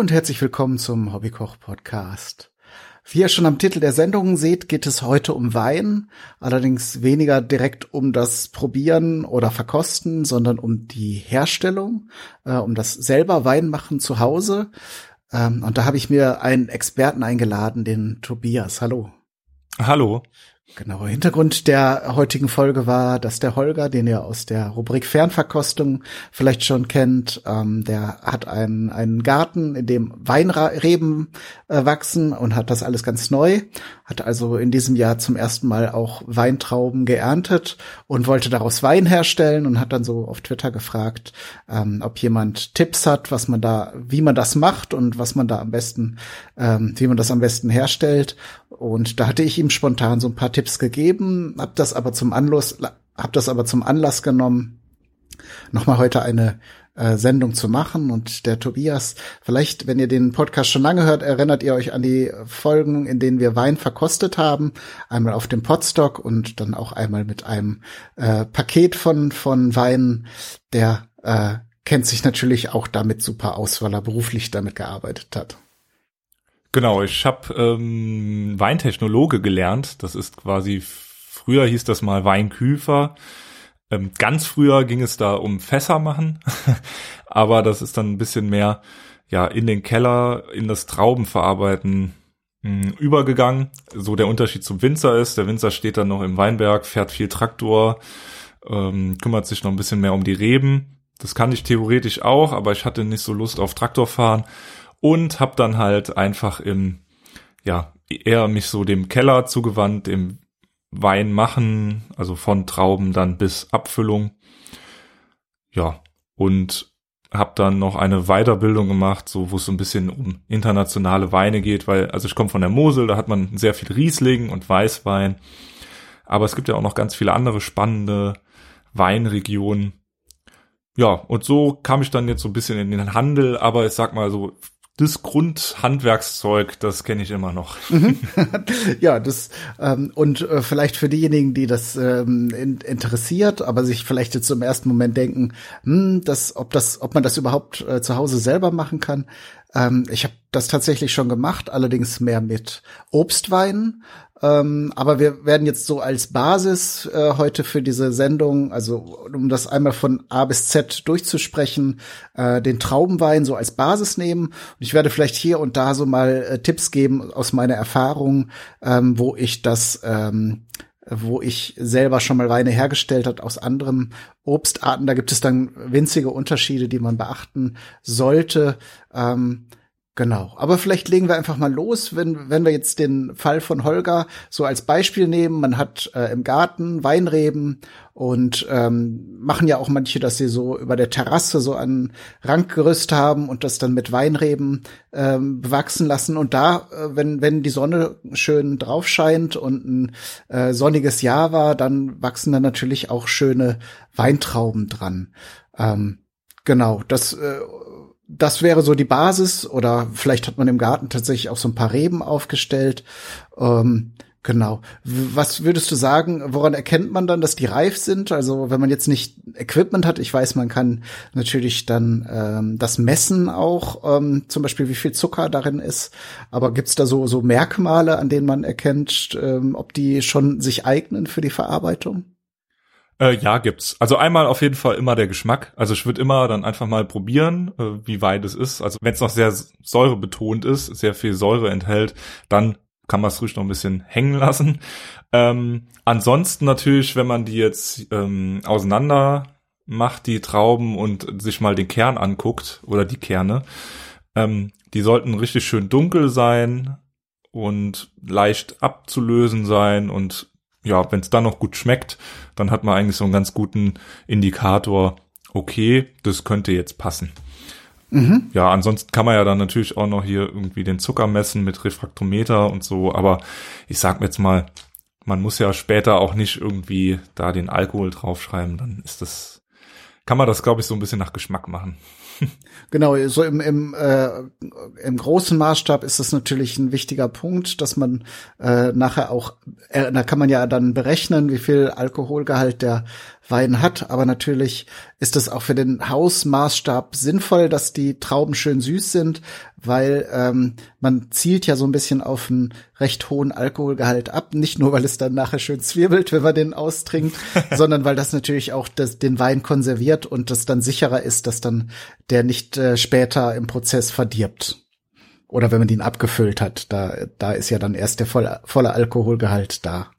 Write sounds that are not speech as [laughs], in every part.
Und herzlich willkommen zum Hobbykoch-Podcast. Wie ihr schon am Titel der Sendung seht, geht es heute um Wein, allerdings weniger direkt um das Probieren oder Verkosten, sondern um die Herstellung, äh, um das selber Wein machen zu Hause. Ähm, und da habe ich mir einen Experten eingeladen, den Tobias. Hallo. Hallo. Genau, Hintergrund der heutigen Folge war, dass der Holger, den ihr aus der Rubrik Fernverkostung vielleicht schon kennt, ähm, der hat einen, einen Garten, in dem Weinreben äh, wachsen und hat das alles ganz neu, hat also in diesem Jahr zum ersten Mal auch Weintrauben geerntet und wollte daraus Wein herstellen und hat dann so auf Twitter gefragt, ähm, ob jemand Tipps hat, was man da, wie man das macht und was man da am besten, ähm, wie man das am besten herstellt. Und da hatte ich ihm spontan so ein paar Tipps gegeben, habe das aber zum Anlass, habe das aber zum Anlass genommen, nochmal heute eine äh, Sendung zu machen. Und der Tobias, vielleicht, wenn ihr den Podcast schon lange hört, erinnert ihr euch an die Folgen, in denen wir Wein verkostet haben. Einmal auf dem Potstock und dann auch einmal mit einem äh, Paket von, von Weinen. Der äh, kennt sich natürlich auch damit super aus, weil er beruflich damit gearbeitet hat. Genau, ich habe ähm, Weintechnologe gelernt. Das ist quasi, früher hieß das mal Weinküfer. Ähm, ganz früher ging es da um Fässer machen, [laughs] aber das ist dann ein bisschen mehr ja in den Keller, in das Traubenverarbeiten mh, hm, übergegangen. So der Unterschied zum Winzer ist, der Winzer steht dann noch im Weinberg, fährt viel Traktor, ähm, kümmert sich noch ein bisschen mehr um die Reben. Das kann ich theoretisch auch, aber ich hatte nicht so Lust auf Traktorfahren und habe dann halt einfach im ja eher mich so dem Keller zugewandt, dem Wein machen, also von Trauben dann bis Abfüllung. Ja, und habe dann noch eine Weiterbildung gemacht, so wo es so ein bisschen um internationale Weine geht, weil also ich komme von der Mosel, da hat man sehr viel Riesling und Weißwein, aber es gibt ja auch noch ganz viele andere spannende Weinregionen. Ja, und so kam ich dann jetzt so ein bisschen in den Handel, aber ich sag mal so das Grundhandwerkszeug, das kenne ich immer noch. Mhm. [laughs] ja, das ähm, und äh, vielleicht für diejenigen, die das ähm, in, interessiert, aber sich vielleicht jetzt im ersten Moment denken, hm, das, ob das, ob man das überhaupt äh, zu Hause selber machen kann. Ähm, ich habe das tatsächlich schon gemacht, allerdings mehr mit Obstweinen. Ähm, aber wir werden jetzt so als Basis äh, heute für diese Sendung, also um das einmal von A bis Z durchzusprechen, äh, den Traubenwein so als Basis nehmen. Und ich werde vielleicht hier und da so mal äh, Tipps geben aus meiner Erfahrung, ähm, wo ich das ähm, wo ich selber schon mal Weine hergestellt hat aus anderen Obstarten. Da gibt es dann winzige Unterschiede, die man beachten sollte. Ähm, Genau. Aber vielleicht legen wir einfach mal los, wenn, wenn wir jetzt den Fall von Holger so als Beispiel nehmen. Man hat äh, im Garten Weinreben und ähm, machen ja auch manche, dass sie so über der Terrasse so ein Rankgerüst haben und das dann mit Weinreben ähm, bewachsen lassen. Und da, äh, wenn, wenn die Sonne schön drauf scheint und ein äh, sonniges Jahr war, dann wachsen da natürlich auch schöne Weintrauben dran. Ähm, genau, das äh, das wäre so die Basis oder vielleicht hat man im Garten tatsächlich auch so ein paar Reben aufgestellt. Ähm, genau. Was würdest du sagen, woran erkennt man dann, dass die reif sind? Also wenn man jetzt nicht Equipment hat, ich weiß, man kann natürlich dann ähm, das messen auch, ähm, zum Beispiel wie viel Zucker darin ist. Aber gibt's da so, so Merkmale, an denen man erkennt, ähm, ob die schon sich eignen für die Verarbeitung? Äh, ja, gibt's. Also einmal auf jeden Fall immer der Geschmack. Also ich würde immer dann einfach mal probieren, äh, wie weit es ist. Also wenn es noch sehr säurebetont ist, sehr viel Säure enthält, dann kann man es ruhig noch ein bisschen hängen lassen. Ähm, ansonsten natürlich, wenn man die jetzt ähm, auseinander macht, die Trauben und sich mal den Kern anguckt oder die Kerne, ähm, die sollten richtig schön dunkel sein und leicht abzulösen sein und ja, wenn es dann noch gut schmeckt, dann hat man eigentlich so einen ganz guten Indikator, okay, das könnte jetzt passen. Mhm. Ja, ansonsten kann man ja dann natürlich auch noch hier irgendwie den Zucker messen mit Refraktometer und so, aber ich sag mir jetzt mal, man muss ja später auch nicht irgendwie da den Alkohol draufschreiben, dann ist das, kann man das, glaube ich, so ein bisschen nach Geschmack machen. Genau, so im, im, äh, im großen Maßstab ist es natürlich ein wichtiger Punkt, dass man äh, nachher auch, äh, da kann man ja dann berechnen, wie viel Alkoholgehalt der Wein hat, aber natürlich ist es auch für den Hausmaßstab sinnvoll, dass die Trauben schön süß sind, weil ähm, man zielt ja so ein bisschen auf einen recht hohen Alkoholgehalt ab, nicht nur weil es dann nachher schön zwirbelt, wenn man den austrinkt, [laughs] sondern weil das natürlich auch das, den Wein konserviert und das dann sicherer ist, dass dann der nicht äh, später im Prozess verdirbt. Oder wenn man ihn abgefüllt hat, da, da ist ja dann erst der volle, volle Alkoholgehalt da.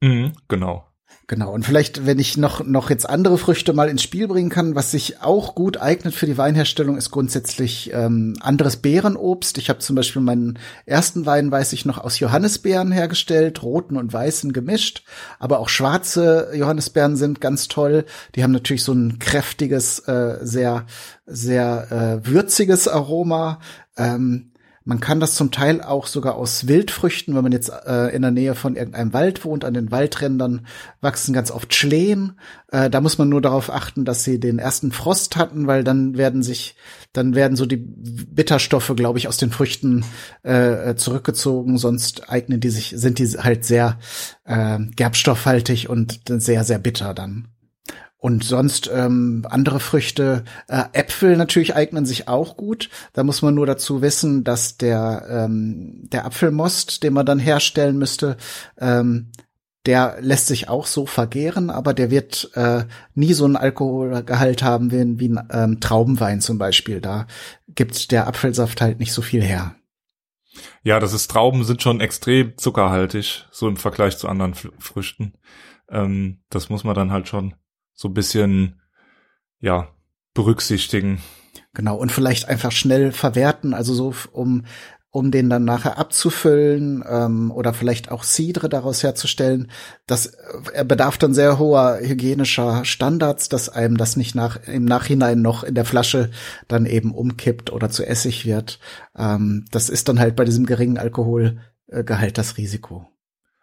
Mhm, genau. Genau. Und vielleicht, wenn ich noch, noch jetzt andere Früchte mal ins Spiel bringen kann, was sich auch gut eignet für die Weinherstellung, ist grundsätzlich ähm, anderes Beerenobst. Ich habe zum Beispiel meinen ersten Wein, weiß ich noch, aus Johannisbeeren hergestellt, roten und weißen gemischt. Aber auch schwarze Johannisbeeren sind ganz toll. Die haben natürlich so ein kräftiges, äh, sehr, sehr äh, würziges Aroma. Ähm, man kann das zum Teil auch sogar aus Wildfrüchten, wenn man jetzt äh, in der Nähe von irgendeinem Wald wohnt, an den Waldrändern wachsen ganz oft Schlehen. Äh, da muss man nur darauf achten, dass sie den ersten Frost hatten, weil dann werden sich, dann werden so die Bitterstoffe, glaube ich, aus den Früchten äh, zurückgezogen. Sonst eignen die sich, sind die halt sehr äh, gerbstoffhaltig und sehr, sehr bitter dann. Und sonst ähm, andere Früchte, äh, Äpfel natürlich eignen sich auch gut. Da muss man nur dazu wissen, dass der ähm, der Apfelmost, den man dann herstellen müsste, ähm, der lässt sich auch so vergehren, aber der wird äh, nie so einen Alkoholgehalt haben wie, wie ein ähm, Traubenwein zum Beispiel. Da gibt der Apfelsaft halt nicht so viel her. Ja, das ist Trauben sind schon extrem zuckerhaltig, so im Vergleich zu anderen Früchten. Ähm, das muss man dann halt schon so ein bisschen, ja, berücksichtigen. Genau, und vielleicht einfach schnell verwerten, also so, um, um den dann nachher abzufüllen ähm, oder vielleicht auch Cidre daraus herzustellen. Das er bedarf dann sehr hoher hygienischer Standards, dass einem das nicht nach, im Nachhinein noch in der Flasche dann eben umkippt oder zu Essig wird. Ähm, das ist dann halt bei diesem geringen Alkoholgehalt das Risiko.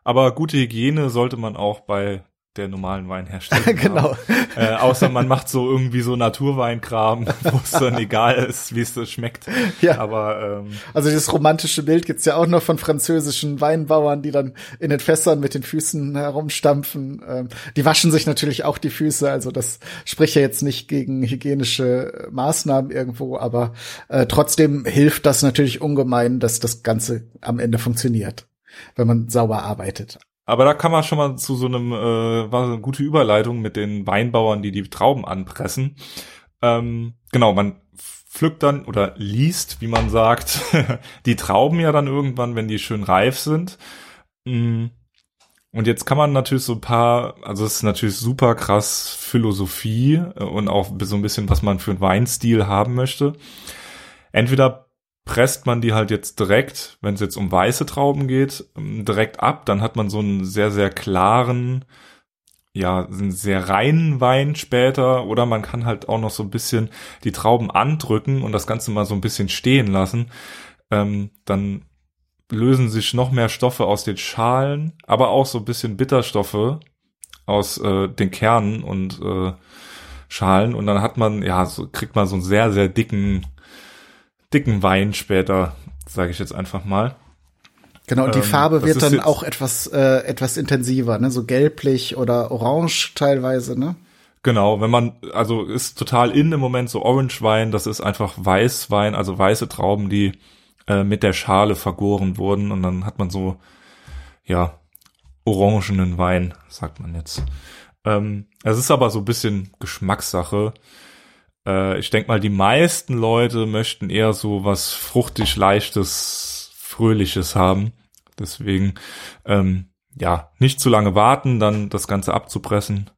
Aber gute Hygiene sollte man auch bei der normalen Weinherstellung. [laughs] genau. Äh, außer man macht so irgendwie so Naturweinkram, [laughs] wo es dann egal ist, wie es so schmeckt. Ja. Aber ähm, also dieses romantische Bild gibt's ja auch noch von französischen Weinbauern, die dann in den Fässern mit den Füßen herumstampfen. Ähm, die waschen sich natürlich auch die Füße, also das spricht ja jetzt nicht gegen hygienische Maßnahmen irgendwo, aber äh, trotzdem hilft das natürlich ungemein, dass das Ganze am Ende funktioniert, wenn man sauber arbeitet. Aber da kann man schon mal zu so einem, äh, war so eine gute Überleitung mit den Weinbauern, die die Trauben anpressen. Ähm, genau, man pflückt dann oder liest, wie man sagt, [laughs] die Trauben ja dann irgendwann, wenn die schön reif sind. Mm. Und jetzt kann man natürlich so ein paar, also es ist natürlich super krass Philosophie äh, und auch so ein bisschen, was man für einen Weinstil haben möchte. Entweder presst man die halt jetzt direkt, wenn es jetzt um weiße Trauben geht, ähm, direkt ab, dann hat man so einen sehr, sehr klaren, ja, einen sehr reinen Wein später. Oder man kann halt auch noch so ein bisschen die Trauben andrücken und das Ganze mal so ein bisschen stehen lassen. Ähm, dann lösen sich noch mehr Stoffe aus den Schalen, aber auch so ein bisschen Bitterstoffe aus äh, den Kernen und äh, Schalen. Und dann hat man, ja, so kriegt man so einen sehr, sehr dicken dicken Wein später, sage ich jetzt einfach mal. Genau, und die ähm, Farbe wird dann auch etwas, äh, etwas intensiver, ne? So gelblich oder orange teilweise, ne? Genau, wenn man, also ist total in im Moment so Orange Wein, das ist einfach Weißwein, also weiße Trauben, die äh, mit der Schale vergoren wurden und dann hat man so, ja, orangenen Wein, sagt man jetzt. Ähm, es ist aber so ein bisschen Geschmackssache. Äh, ich denke mal, die meisten Leute möchten eher so was fruchtig, leichtes, fröhliches haben. Deswegen, ähm, ja, nicht zu lange warten, dann das Ganze abzupressen.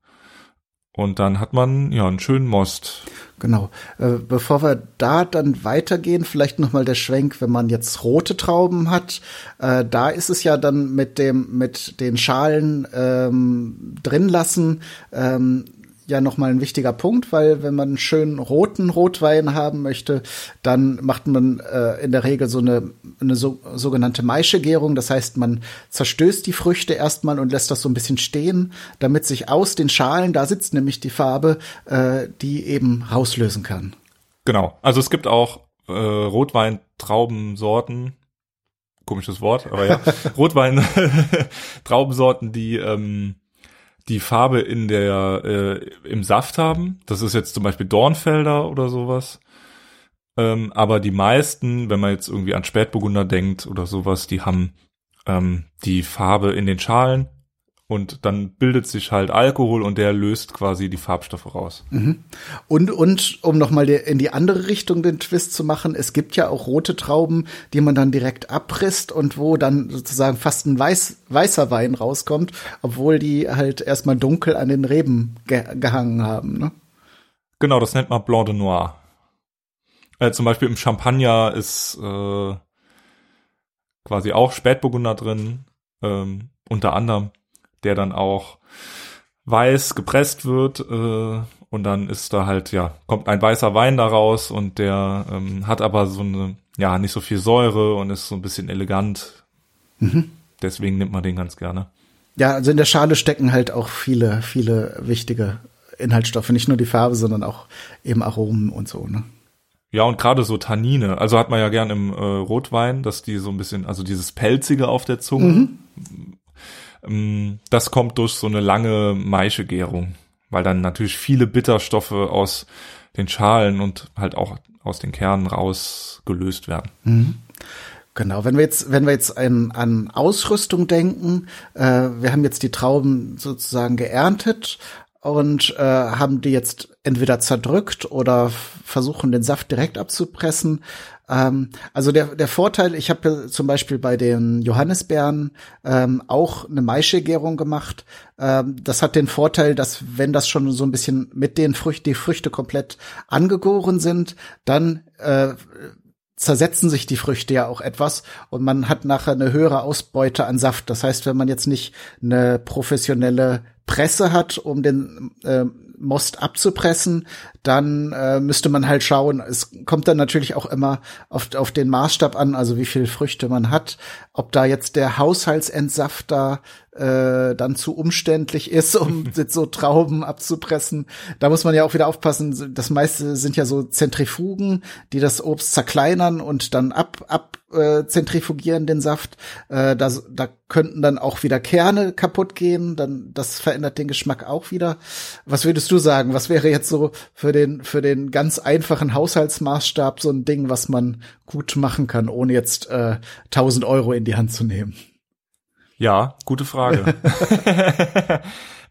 Und dann hat man ja einen schönen Most. Genau. Äh, bevor wir da dann weitergehen, vielleicht noch mal der Schwenk, wenn man jetzt rote Trauben hat. Äh, da ist es ja dann mit dem mit den Schalen ähm, drin lassen. Ähm, ja nochmal ein wichtiger Punkt, weil wenn man einen schönen roten Rotwein haben möchte, dann macht man äh, in der Regel so eine, eine so, sogenannte Maischegärung. Das heißt, man zerstößt die Früchte erstmal und lässt das so ein bisschen stehen, damit sich aus den Schalen, da sitzt nämlich die Farbe, äh, die eben rauslösen kann. Genau. Also es gibt auch äh, Rotwein-Traubensorten, komisches Wort, aber ja, [laughs] Rotwein-Traubensorten, [laughs] die ähm, die Farbe in der äh, im Saft haben. Das ist jetzt zum Beispiel Dornfelder oder sowas. Ähm, aber die meisten, wenn man jetzt irgendwie an Spätburgunder denkt oder sowas, die haben ähm, die Farbe in den Schalen und dann bildet sich halt Alkohol und der löst quasi die Farbstoffe raus. Mhm. Und, und um nochmal in die andere Richtung den Twist zu machen, es gibt ja auch rote Trauben, die man dann direkt abrisst und wo dann sozusagen fast ein weiß, weißer Wein rauskommt, obwohl die halt erstmal dunkel an den Reben ge gehangen haben. Ne? Genau, das nennt man Blanc de Noir. Äh, zum Beispiel im Champagner ist äh, quasi auch Spätburgunder drin, ähm, unter anderem der dann auch weiß gepresst wird äh, und dann ist da halt, ja, kommt ein weißer Wein daraus und der ähm, hat aber so eine, ja, nicht so viel Säure und ist so ein bisschen elegant. Mhm. Deswegen nimmt man den ganz gerne. Ja, also in der Schale stecken halt auch viele, viele wichtige Inhaltsstoffe, nicht nur die Farbe, sondern auch eben Aromen und so, ne? Ja, und gerade so Tannine, also hat man ja gern im äh, Rotwein, dass die so ein bisschen, also dieses Pelzige auf der Zunge, mhm. Ähm, das kommt durch so eine lange Maischegärung, weil dann natürlich viele Bitterstoffe aus den Schalen und halt auch aus den Kernen rausgelöst werden. Mhm. Genau, wenn wir jetzt, wenn wir jetzt an, an Ausrüstung denken, äh, wir haben jetzt die Trauben sozusagen geerntet und äh, haben die jetzt entweder zerdrückt oder versuchen den Saft direkt abzupressen. Ähm, also der, der Vorteil, ich habe zum Beispiel bei den Johannisbeeren ähm, auch eine Maischegärung gemacht. Ähm, das hat den Vorteil, dass wenn das schon so ein bisschen mit den Früchten, die Früchte komplett angegoren sind, dann äh, zersetzen sich die Früchte ja auch etwas und man hat nachher eine höhere Ausbeute an Saft. Das heißt, wenn man jetzt nicht eine professionelle Presse hat, um den äh, Most abzupressen, dann äh, müsste man halt schauen. Es kommt dann natürlich auch immer auf, auf den Maßstab an, also wie viel Früchte man hat, ob da jetzt der Haushaltsentsafter äh, dann zu umständlich ist, um [laughs] so Trauben abzupressen. Da muss man ja auch wieder aufpassen. Das meiste sind ja so Zentrifugen, die das Obst zerkleinern und dann ab, ab äh, zentrifugieren den Saft. Äh, da, da könnten dann auch wieder Kerne kaputt gehen. Dann das verändert den Geschmack auch wieder. Was würdest du sagen? Was wäre jetzt so für den für den ganz einfachen Haushaltsmaßstab so ein Ding, was man gut machen kann, ohne jetzt äh, 1000 Euro in die Hand zu nehmen? Ja, gute Frage. [laughs]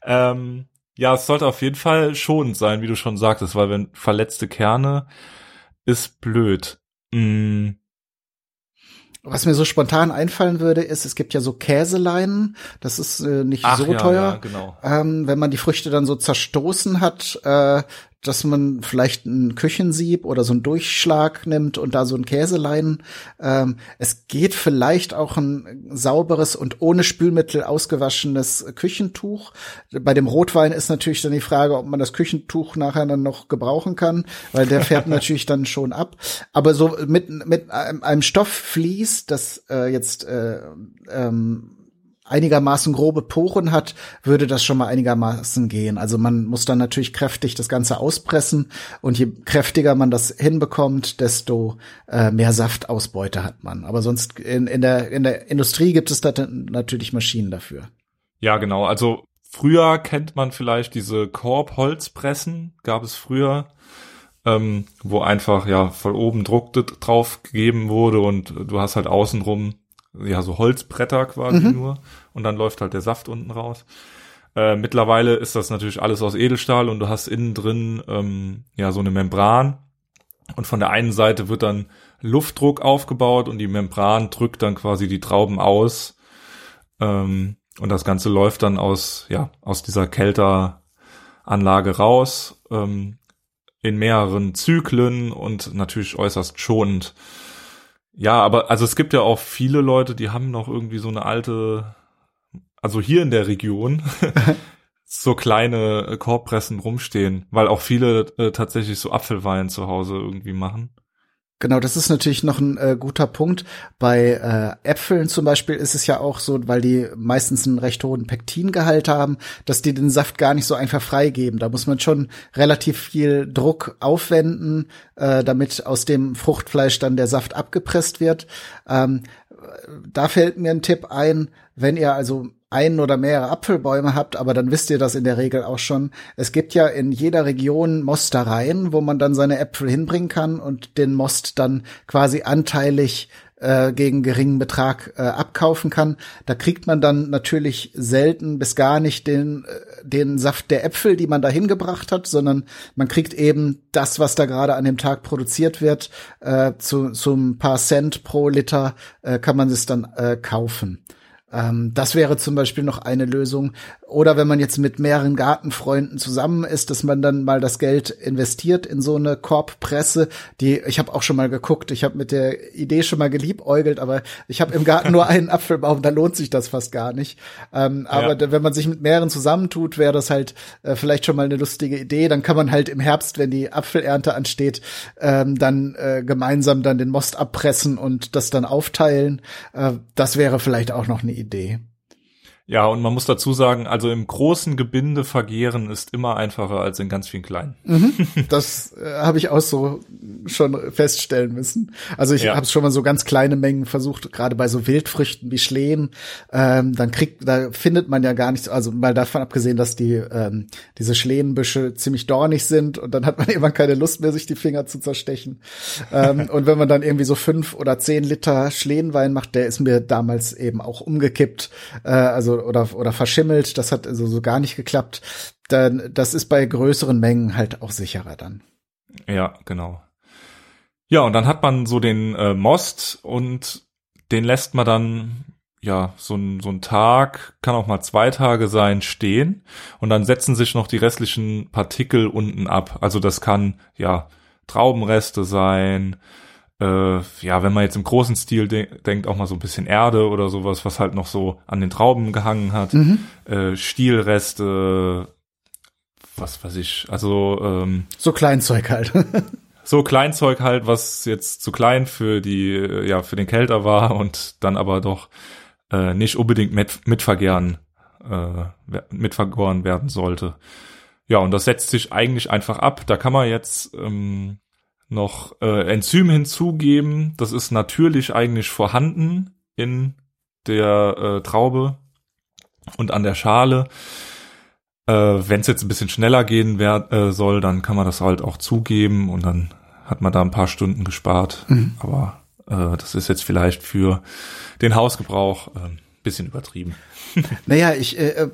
ähm, ja, es sollte auf jeden Fall schonend sein, wie du schon sagtest, weil wenn verletzte Kerne ist blöd. Mm. Was mir so spontan einfallen würde, ist, es gibt ja so Käseleinen, das ist äh, nicht Ach, so ja, teuer. Ja, genau. ähm, wenn man die Früchte dann so zerstoßen hat, äh, dass man vielleicht ein Küchensieb oder so ein Durchschlag nimmt und da so ein Käselein. Ähm, es geht vielleicht auch ein sauberes und ohne Spülmittel ausgewaschenes Küchentuch. Bei dem Rotwein ist natürlich dann die Frage, ob man das Küchentuch nachher dann noch gebrauchen kann, weil der fährt [laughs] natürlich dann schon ab. Aber so mit, mit einem Stoffflies, das äh, jetzt äh, ähm, einigermaßen grobe Poren hat, würde das schon mal einigermaßen gehen. Also man muss dann natürlich kräftig das Ganze auspressen und je kräftiger man das hinbekommt, desto äh, mehr Saftausbeute hat man. Aber sonst in, in, der, in der Industrie gibt es da natürlich Maschinen dafür. Ja, genau. Also früher kennt man vielleicht diese Korbholzpressen, gab es früher. Ähm, wo einfach ja von oben Druck drauf gegeben wurde und du hast halt außenrum ja, so Holzbretter quasi mhm. nur und dann läuft halt der Saft unten raus. Äh, mittlerweile ist das natürlich alles aus Edelstahl und du hast innen drin ähm, ja so eine Membran und von der einen Seite wird dann Luftdruck aufgebaut und die Membran drückt dann quasi die Trauben aus ähm, und das Ganze läuft dann aus ja aus dieser Kälteranlage raus ähm, in mehreren Zyklen und natürlich äußerst schonend. Ja, aber also es gibt ja auch viele Leute, die haben noch irgendwie so eine alte, also hier in der Region, [laughs] so kleine äh, Korbpressen rumstehen, weil auch viele äh, tatsächlich so Apfelwein zu Hause irgendwie machen. Genau, das ist natürlich noch ein äh, guter Punkt. Bei äh, Äpfeln zum Beispiel ist es ja auch so, weil die meistens einen recht hohen Pektingehalt haben, dass die den Saft gar nicht so einfach freigeben. Da muss man schon relativ viel Druck aufwenden, äh, damit aus dem Fruchtfleisch dann der Saft abgepresst wird. Ähm, da fällt mir ein Tipp ein, wenn ihr also einen oder mehrere Apfelbäume habt, aber dann wisst ihr das in der Regel auch schon. Es gibt ja in jeder Region Mostereien, wo man dann seine Äpfel hinbringen kann und den Most dann quasi anteilig äh, gegen geringen Betrag äh, abkaufen kann. Da kriegt man dann natürlich selten bis gar nicht den, äh, den Saft der Äpfel, die man da hingebracht hat, sondern man kriegt eben das, was da gerade an dem Tag produziert wird, äh, zu, zu ein paar Cent pro Liter äh, kann man es dann äh, kaufen. Ähm, das wäre zum Beispiel noch eine Lösung. Oder wenn man jetzt mit mehreren Gartenfreunden zusammen ist, dass man dann mal das Geld investiert in so eine Korbpresse. Die, ich habe auch schon mal geguckt, ich habe mit der Idee schon mal geliebäugelt, aber ich habe im Garten nur einen [laughs] Apfelbaum, da lohnt sich das fast gar nicht. Ähm, aber ja. wenn man sich mit mehreren zusammentut, wäre das halt äh, vielleicht schon mal eine lustige Idee. Dann kann man halt im Herbst, wenn die Apfelernte ansteht, ähm, dann äh, gemeinsam dann den Most abpressen und das dann aufteilen. Äh, das wäre vielleicht auch noch eine Idee. Ja, und man muss dazu sagen, also im großen Gebinde vergehren ist immer einfacher als in ganz vielen kleinen. Mhm, [laughs] das äh, habe ich auch so schon feststellen müssen. Also ich ja. habe schon mal so ganz kleine Mengen versucht, gerade bei so Wildfrüchten wie Schlehen. Ähm, dann kriegt, da findet man ja gar nichts. Also mal davon abgesehen, dass die ähm, diese Schlehenbüsche ziemlich dornig sind und dann hat man [laughs] irgendwann keine Lust mehr, sich die Finger zu zerstechen. ähm, [laughs] und wenn man dann irgendwie so fünf oder zehn Liter Schlehenwein macht, der ist mir damals eben auch umgekippt. Äh, also oder, oder verschimmelt. Das hat also so gar nicht geklappt. Dann, das ist bei größeren Mengen halt auch sicherer dann. Ja, genau. Ja, und dann hat man so den äh, Most und den lässt man dann ja, so ein, so ein Tag, kann auch mal zwei Tage sein, stehen und dann setzen sich noch die restlichen Partikel unten ab. Also das kann, ja, Traubenreste sein, äh, ja, wenn man jetzt im großen Stil de denkt, auch mal so ein bisschen Erde oder sowas, was halt noch so an den Trauben gehangen hat, mhm. äh, Stielreste, was weiß ich, also ähm, so Kleinzeug halt. [laughs] so Kleinzeug halt, was jetzt zu klein für die, äh, ja, für den Kälter war und dann aber doch äh, nicht unbedingt mit, mitvergären, äh, mitvergoren werden sollte. Ja, und das setzt sich eigentlich einfach ab. Da kann man jetzt ähm, noch äh, Enzym hinzugeben. Das ist natürlich eigentlich vorhanden in der äh, Traube und an der Schale. Äh, Wenn es jetzt ein bisschen schneller gehen wer äh, soll, dann kann man das halt auch zugeben und dann hat man da ein paar Stunden gespart. Mhm. Aber äh, das ist jetzt vielleicht für den Hausgebrauch äh, bisschen übertrieben. [laughs] naja, ich äh, äh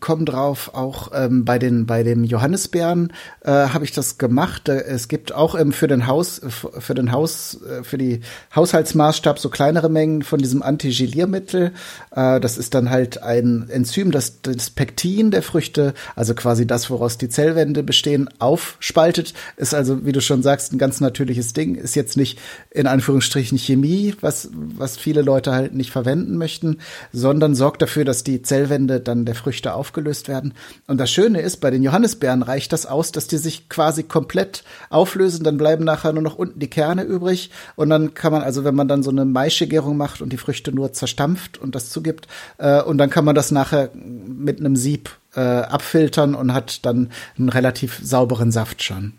komme drauf, auch ähm, bei den bei dem Johannisbeeren äh, habe ich das gemacht. Äh, es gibt auch ähm, für den Haus für den Haus äh, für die Haushaltsmaßstab so kleinere Mengen von diesem Antigiliermittel. Äh, das ist dann halt ein Enzym, das das Pektin der Früchte, also quasi das, woraus die Zellwände bestehen, aufspaltet. Ist also, wie du schon sagst, ein ganz natürliches Ding. Ist jetzt nicht in Anführungsstrichen Chemie, was was viele Leute halt nicht verwenden möchten, sondern sorgt dafür, dass die Zellwände dann der Früchte aufgelöst werden. Und das Schöne ist, bei den Johannisbeeren reicht das aus, dass die sich quasi komplett auflösen, dann bleiben nachher nur noch unten die Kerne übrig und dann kann man also, wenn man dann so eine Maischegärung macht und die Früchte nur zerstampft und das zugibt, äh, und dann kann man das nachher mit einem Sieb äh, abfiltern und hat dann einen relativ sauberen Saft schon.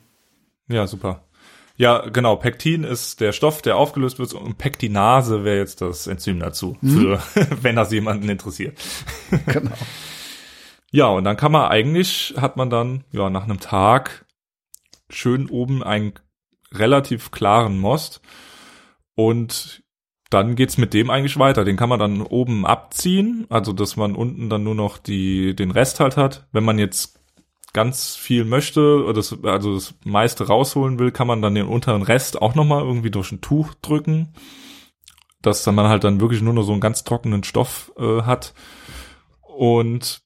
Ja, super. Ja, genau. Pektin ist der Stoff, der aufgelöst wird und Pektinase wäre jetzt das Enzym dazu, mhm. für, [laughs] wenn das jemanden interessiert. Genau. [laughs] ja, und dann kann man eigentlich, hat man dann, ja, nach einem Tag schön oben einen relativ klaren Most und dann geht's mit dem eigentlich weiter. Den kann man dann oben abziehen, also dass man unten dann nur noch die, den Rest halt hat. Wenn man jetzt ganz viel möchte, das, also das meiste rausholen will, kann man dann den unteren Rest auch nochmal irgendwie durch ein Tuch drücken, dass dann man halt dann wirklich nur noch so einen ganz trockenen Stoff äh, hat. Und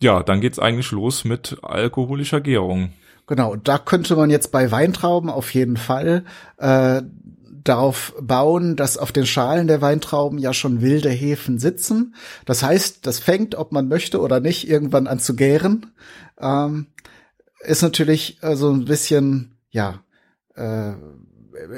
ja, dann geht's eigentlich los mit alkoholischer Gärung. Genau, da könnte man jetzt bei Weintrauben auf jeden Fall äh, darauf bauen, dass auf den Schalen der Weintrauben ja schon wilde Hefen sitzen. Das heißt, das fängt, ob man möchte oder nicht, irgendwann an zu gären ähm, ist natürlich äh, so ein bisschen, ja, äh,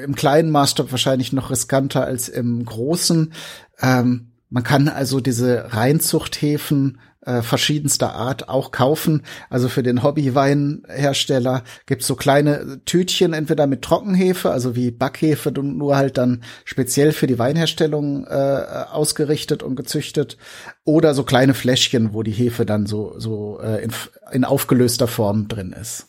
im kleinen Maßstab wahrscheinlich noch riskanter als im großen. Ähm, man kann also diese Reinzuchthäfen äh, verschiedenster Art auch kaufen. Also für den Hobbyweinhersteller gibt's so kleine Tütchen, entweder mit Trockenhefe, also wie Backhefe, nur halt dann speziell für die Weinherstellung äh, ausgerichtet und gezüchtet, oder so kleine Fläschchen, wo die Hefe dann so, so äh, in, in aufgelöster Form drin ist.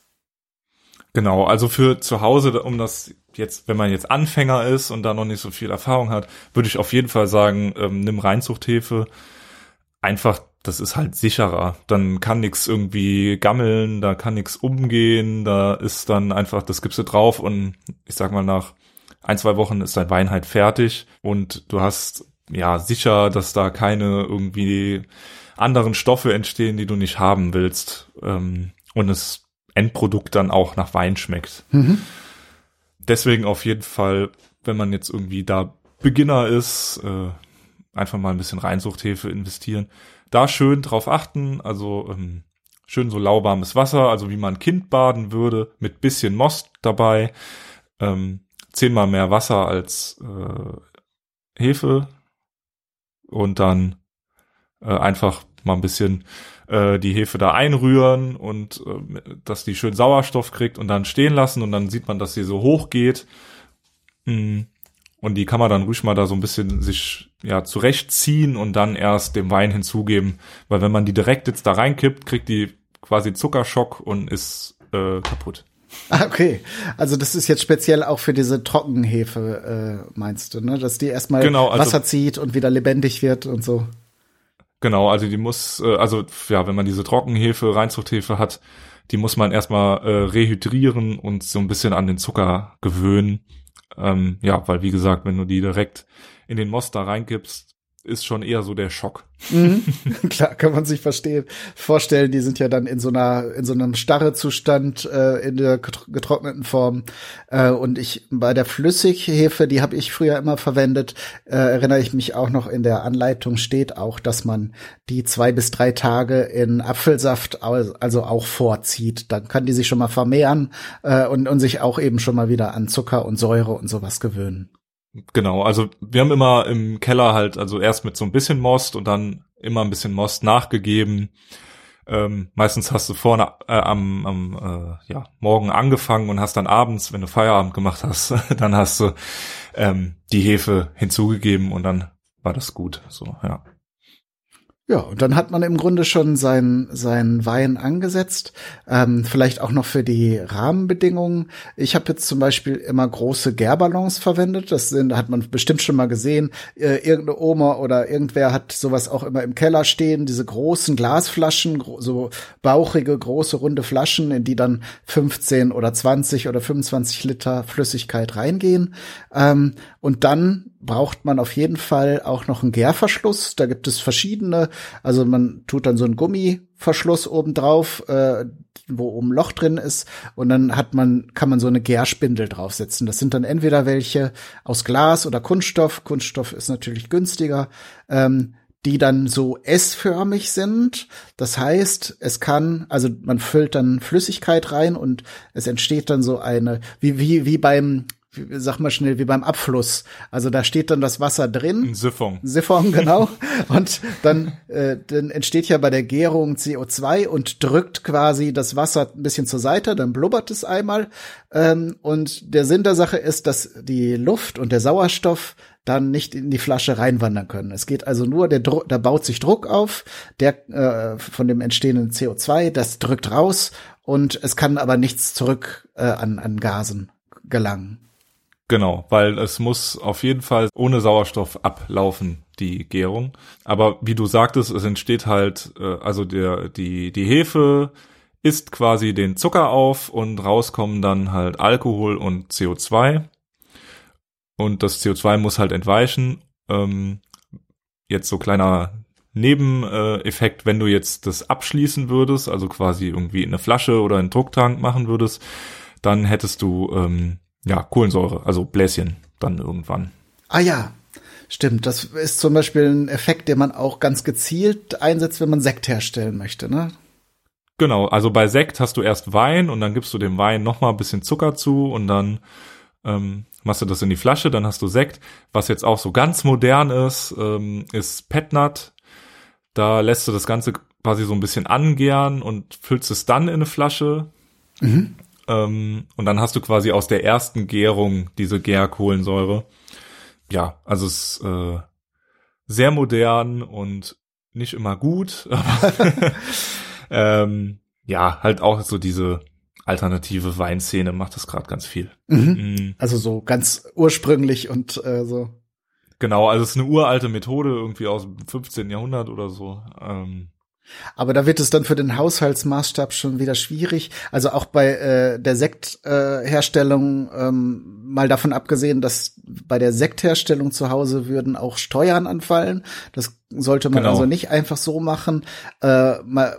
Genau, also für zu Hause, um das jetzt, wenn man jetzt Anfänger ist und da noch nicht so viel Erfahrung hat, würde ich auf jeden Fall sagen, ähm, nimm Reinzuchthefe. Einfach, das ist halt sicherer. Dann kann nichts irgendwie gammeln, da kann nichts umgehen, da ist dann einfach, das gibst du drauf und ich sag mal nach ein, zwei Wochen ist dein Wein halt fertig und du hast ja sicher, dass da keine irgendwie anderen Stoffe entstehen, die du nicht haben willst. Ähm, und es Endprodukt dann auch nach Wein schmeckt. Mhm. Deswegen auf jeden Fall, wenn man jetzt irgendwie da Beginner ist, äh, einfach mal ein bisschen Reinsuchthefe investieren. Da schön drauf achten, also ähm, schön so lauwarmes Wasser, also wie man Kind baden würde, mit bisschen Most dabei. Ähm, zehnmal mehr Wasser als äh, Hefe und dann äh, einfach mal ein bisschen äh, die Hefe da einrühren und äh, dass die schön Sauerstoff kriegt und dann stehen lassen und dann sieht man, dass sie so hoch geht. Mm. Und die kann man dann ruhig mal da so ein bisschen sich ja zurechtziehen und dann erst dem Wein hinzugeben. Weil wenn man die direkt jetzt da reinkippt, kriegt die quasi Zuckerschock und ist äh, kaputt. Ah, okay. Also das ist jetzt speziell auch für diese Trockenhefe, äh, meinst du, ne? Dass die erstmal genau, also, Wasser zieht und wieder lebendig wird und so. Genau, also die muss, äh, also ja, wenn man diese Trockenhefe, Reinzuchthefe hat, die muss man erstmal äh, rehydrieren und so ein bisschen an den Zucker gewöhnen. Ähm, ja, weil wie gesagt, wenn du die direkt in den Most da reingibst, ist schon eher so der Schock. Mhm. [laughs] Klar, kann man sich verstehen, vorstellen. Die sind ja dann in so einer in so einem starre Zustand äh, in der getrockneten Form. Äh, und ich bei der Flüssighefe, die habe ich früher immer verwendet, äh, erinnere ich mich auch noch in der Anleitung steht auch, dass man die zwei bis drei Tage in Apfelsaft also auch vorzieht. Dann kann die sich schon mal vermehren äh, und und sich auch eben schon mal wieder an Zucker und Säure und sowas gewöhnen. Genau, also wir haben immer im Keller halt, also erst mit so ein bisschen Most und dann immer ein bisschen Most nachgegeben. Ähm, meistens hast du vorne äh, am, am äh, ja, Morgen angefangen und hast dann abends, wenn du Feierabend gemacht hast, [laughs] dann hast du ähm, die Hefe hinzugegeben und dann war das gut. So, ja. Ja, und dann hat man im Grunde schon sein, sein Wein angesetzt. Ähm, vielleicht auch noch für die Rahmenbedingungen. Ich habe jetzt zum Beispiel immer große Gärballons verwendet. Das sind, hat man bestimmt schon mal gesehen. Äh, irgendeine Oma oder irgendwer hat sowas auch immer im Keller stehen. Diese großen Glasflaschen, so bauchige, große, runde Flaschen, in die dann 15 oder 20 oder 25 Liter Flüssigkeit reingehen. Ähm, und dann braucht man auf jeden Fall auch noch einen Gärverschluss. Da gibt es verschiedene. Also man tut dann so einen Gummiverschluss oben drauf, äh, wo oben Loch drin ist. Und dann hat man, kann man so eine Gärspindel draufsetzen. Das sind dann entweder welche aus Glas oder Kunststoff. Kunststoff ist natürlich günstiger. Ähm, die dann so S-förmig sind. Das heißt, es kann, also man füllt dann Flüssigkeit rein und es entsteht dann so eine, wie, wie, wie beim sag mal schnell, wie beim Abfluss. Also da steht dann das Wasser drin. Ein Siphon. Siphon, genau. [laughs] und dann, äh, dann entsteht ja bei der Gärung CO2 und drückt quasi das Wasser ein bisschen zur Seite, dann blubbert es einmal. Ähm, und der Sinn der Sache ist, dass die Luft und der Sauerstoff dann nicht in die Flasche reinwandern können. Es geht also nur, der Druck, da baut sich Druck auf, der äh, von dem entstehenden CO2, das drückt raus und es kann aber nichts zurück äh, an, an Gasen gelangen. Genau, weil es muss auf jeden Fall ohne Sauerstoff ablaufen, die Gärung. Aber wie du sagtest, es entsteht halt, äh, also der, die, die Hefe isst quasi den Zucker auf und rauskommen dann halt Alkohol und CO2. Und das CO2 muss halt entweichen. Ähm, jetzt so kleiner Nebeneffekt, wenn du jetzt das abschließen würdest, also quasi irgendwie in eine Flasche oder einen Drucktank machen würdest, dann hättest du ähm, ja, Kohlensäure, also Bläschen dann irgendwann. Ah ja, stimmt. Das ist zum Beispiel ein Effekt, den man auch ganz gezielt einsetzt, wenn man Sekt herstellen möchte, ne? Genau, also bei Sekt hast du erst Wein und dann gibst du dem Wein nochmal ein bisschen Zucker zu und dann ähm, machst du das in die Flasche, dann hast du Sekt. Was jetzt auch so ganz modern ist, ähm, ist Petnat. Da lässt du das Ganze quasi so ein bisschen angären und füllst es dann in eine Flasche. Mhm. Ähm, und dann hast du quasi aus der ersten Gärung diese Gärkohlensäure. Ja, also es ist äh, sehr modern und nicht immer gut. [laughs] Aber ähm, ja, halt auch so diese alternative Weinszene macht das gerade ganz viel. Mhm. Mhm. Also so ganz ursprünglich und äh, so. Genau, also es ist eine uralte Methode irgendwie aus dem 15. Jahrhundert oder so. Ähm, aber da wird es dann für den Haushaltsmaßstab schon wieder schwierig. Also auch bei äh, der Sektherstellung, äh, ähm, mal davon abgesehen, dass bei der Sektherstellung zu Hause würden auch Steuern anfallen. Das sollte man genau. also nicht einfach so machen. Äh,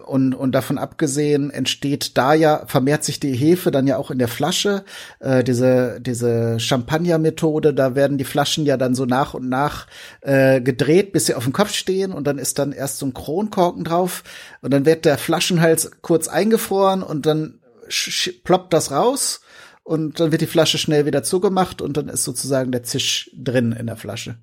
und, und davon abgesehen entsteht da ja, vermehrt sich die Hefe dann ja auch in der Flasche. Äh, diese, diese Champagner-Methode, da werden die Flaschen ja dann so nach und nach äh, gedreht, bis sie auf dem Kopf stehen und dann ist dann erst so ein Kronkorken drauf und dann wird der Flaschenhals kurz eingefroren und dann ploppt das raus und dann wird die Flasche schnell wieder zugemacht und dann ist sozusagen der Zisch drin in der Flasche.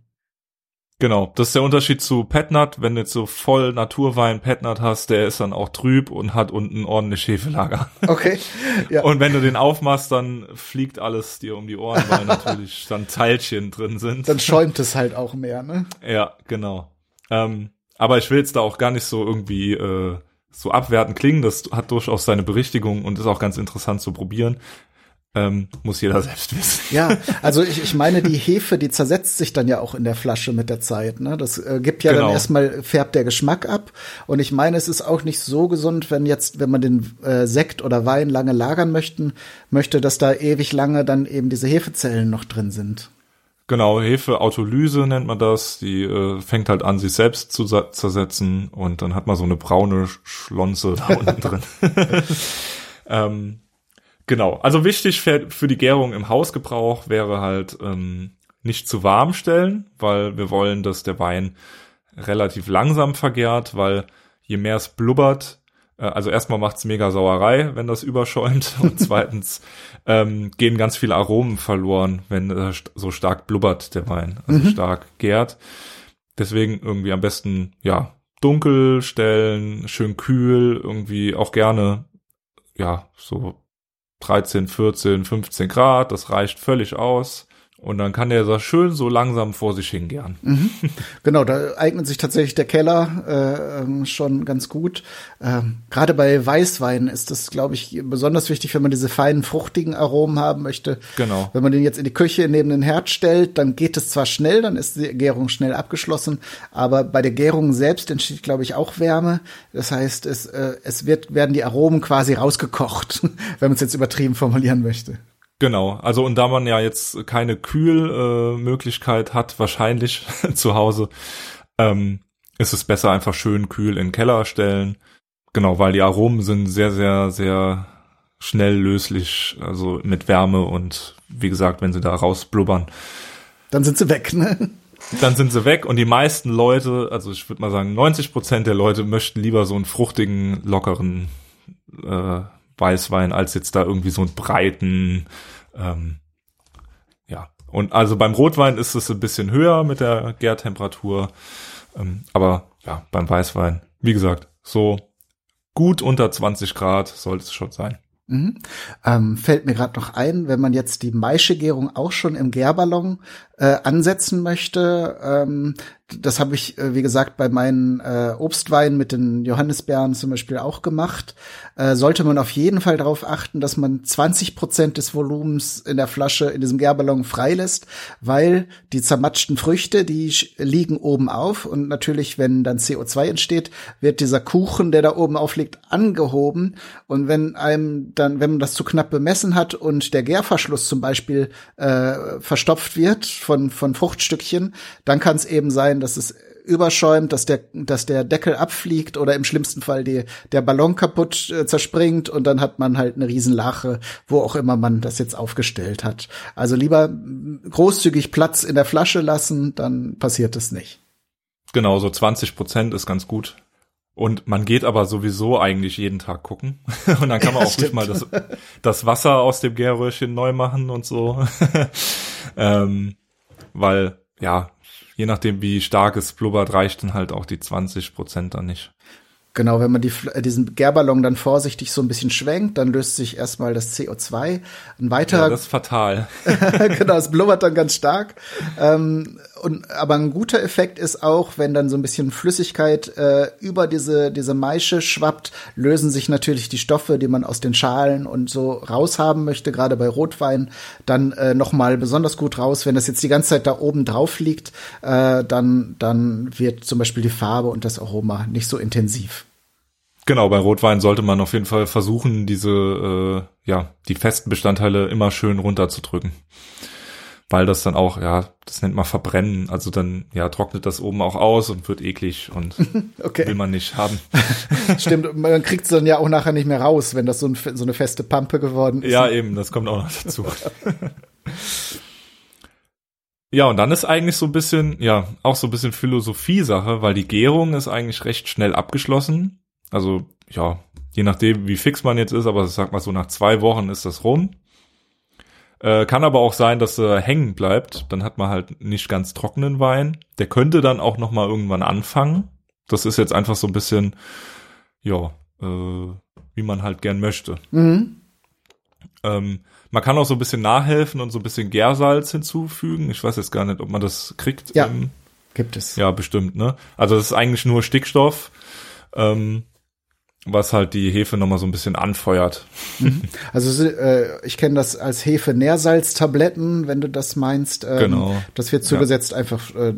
Genau, das ist der Unterschied zu Petnat. Wenn du jetzt so voll Naturwein Petnat hast, der ist dann auch trüb und hat unten ordentlich Hefelager. Okay. [laughs] Ja. Und wenn du den aufmachst, dann fliegt alles dir um die Ohren, weil natürlich [laughs] dann Teilchen drin sind. Dann schäumt es halt auch mehr, ne? Ja, genau. Ähm, aber ich will jetzt da auch gar nicht so irgendwie äh, so abwertend klingen. Das hat durchaus seine Berichtigung und ist auch ganz interessant zu probieren. Ähm, muss jeder selbst wissen. Ja, [laughs] also ich, ich meine, die Hefe, die zersetzt sich dann ja auch in der Flasche mit der Zeit. Ne? Das äh, gibt ja genau. dann erstmal, färbt der Geschmack ab. Und ich meine, es ist auch nicht so gesund, wenn jetzt, wenn man den äh, Sekt oder Wein lange lagern möchten, möchte, dass da ewig lange dann eben diese Hefezellen noch drin sind. Genau, Hefeautolyse nennt man das. Die äh, fängt halt an, sich selbst zu zersetzen und dann hat man so eine braune Schlonze da unten drin. [laughs] [laughs] ähm, Genau, also wichtig für, für die Gärung im Hausgebrauch wäre halt ähm, nicht zu warm stellen, weil wir wollen, dass der Wein relativ langsam vergärt, weil je mehr es blubbert, äh, also erstmal macht's mega Sauerei, wenn das [laughs] überschäumt und zweitens ähm, gehen ganz viele Aromen verloren, wenn äh, so stark blubbert der Wein, also mhm. stark gärt. Deswegen irgendwie am besten ja dunkel stellen, schön kühl, irgendwie auch gerne ja so 13, 14, 15 Grad, das reicht völlig aus. Und dann kann der so schön so langsam vor sich hingern. Mhm. Genau, da eignet sich tatsächlich der Keller äh, ähm, schon ganz gut. Ähm, Gerade bei Weißwein ist das, glaube ich, besonders wichtig, wenn man diese feinen, fruchtigen Aromen haben möchte. Genau. Wenn man den jetzt in die Küche neben den Herd stellt, dann geht es zwar schnell, dann ist die Gärung schnell abgeschlossen, aber bei der Gärung selbst entsteht, glaube ich, auch Wärme. Das heißt, es, äh, es wird, werden die Aromen quasi rausgekocht, [laughs] wenn man es jetzt übertrieben formulieren möchte. Genau, also und da man ja jetzt keine Kühlmöglichkeit äh, hat, wahrscheinlich [laughs] zu Hause, ähm, ist es besser einfach schön kühl in den Keller stellen. Genau, weil die Aromen sind sehr, sehr, sehr schnell löslich, also mit Wärme und wie gesagt, wenn sie da rausblubbern. Dann sind sie weg, ne? Dann sind sie weg und die meisten Leute, also ich würde mal sagen, 90 Prozent der Leute möchten lieber so einen fruchtigen, lockeren äh, Weißwein als jetzt da irgendwie so einen breiten, ähm, ja. Und also beim Rotwein ist es ein bisschen höher mit der Gärtemperatur, ähm, aber ja, beim Weißwein, wie gesagt, so gut unter 20 Grad sollte es schon sein. Mhm. Ähm, fällt mir gerade noch ein, wenn man jetzt die Maischegärung auch schon im Gärballon äh, ansetzen möchte, ähm, das habe ich, äh, wie gesagt, bei meinen äh, Obstweinen mit den Johannisbeeren zum Beispiel auch gemacht. Äh, sollte man auf jeden Fall darauf achten, dass man 20 Prozent des Volumens in der Flasche in diesem Gärballon freilässt, weil die zermatschten Früchte, die liegen oben auf. Und natürlich, wenn dann CO2 entsteht, wird dieser Kuchen, der da oben aufliegt, angehoben. Und wenn einem dann, wenn man das zu knapp bemessen hat und der Gärverschluss zum Beispiel äh, verstopft wird von von Fruchtstückchen, dann kann es eben sein, dass es überschäumt, dass der, dass der Deckel abfliegt oder im schlimmsten Fall die, der Ballon kaputt äh, zerspringt und dann hat man halt eine Riesenlache, wo auch immer man das jetzt aufgestellt hat. Also lieber großzügig Platz in der Flasche lassen, dann passiert es nicht. Genau, so 20 Prozent ist ganz gut. Und man geht aber sowieso eigentlich jeden Tag gucken. [laughs] Und dann kann man ja, auch nicht mal das, das Wasser aus dem Gärröhrchen neu machen und so. [laughs] ähm, weil, ja, je nachdem, wie stark es blubbert, reicht dann halt auch die 20 Prozent dann nicht. Genau, wenn man die, diesen Gärballon dann vorsichtig so ein bisschen schwenkt, dann löst sich erstmal das CO2. Ein weiterer. Ja, das ist fatal. [laughs] genau, es blubbert dann ganz stark. Ähm, und, aber ein guter Effekt ist auch, wenn dann so ein bisschen Flüssigkeit äh, über diese, diese Maische schwappt, lösen sich natürlich die Stoffe, die man aus den Schalen und so raushaben möchte, gerade bei Rotwein, dann äh, nochmal besonders gut raus. Wenn das jetzt die ganze Zeit da oben drauf liegt, äh, dann, dann wird zum Beispiel die Farbe und das Aroma nicht so intensiv. Genau, bei Rotwein sollte man auf jeden Fall versuchen, diese, äh, ja, die festen Bestandteile immer schön runterzudrücken. Weil das dann auch, ja, das nennt man verbrennen. Also dann, ja, trocknet das oben auch aus und wird eklig und [laughs] okay. will man nicht haben. [laughs] Stimmt, man kriegt es dann ja auch nachher nicht mehr raus, wenn das so, ein, so eine feste Pampe geworden ist. Ja, eben, das kommt auch noch dazu. Ja, und dann ist eigentlich so ein bisschen, ja, auch so ein bisschen Philosophie-Sache, weil die Gärung ist eigentlich recht schnell abgeschlossen. Also ja, je nachdem, wie fix man jetzt ist, aber sag mal so nach zwei Wochen ist das rum. Äh, kann aber auch sein, dass er hängen bleibt. Dann hat man halt nicht ganz trockenen Wein. Der könnte dann auch noch mal irgendwann anfangen. Das ist jetzt einfach so ein bisschen, ja, äh, wie man halt gern möchte. Mhm. Ähm, man kann auch so ein bisschen nachhelfen und so ein bisschen Gärsalz hinzufügen. Ich weiß jetzt gar nicht, ob man das kriegt. Ja, ähm, gibt es. Ja, bestimmt, ne? Also das ist eigentlich nur Stickstoff. Ähm, was halt die Hefe nochmal so ein bisschen anfeuert. Mhm. Also äh, ich kenne das als Hefe-Nährsalztabletten, wenn du das meinst. Ähm, genau. Das wird zugesetzt ja. einfach äh,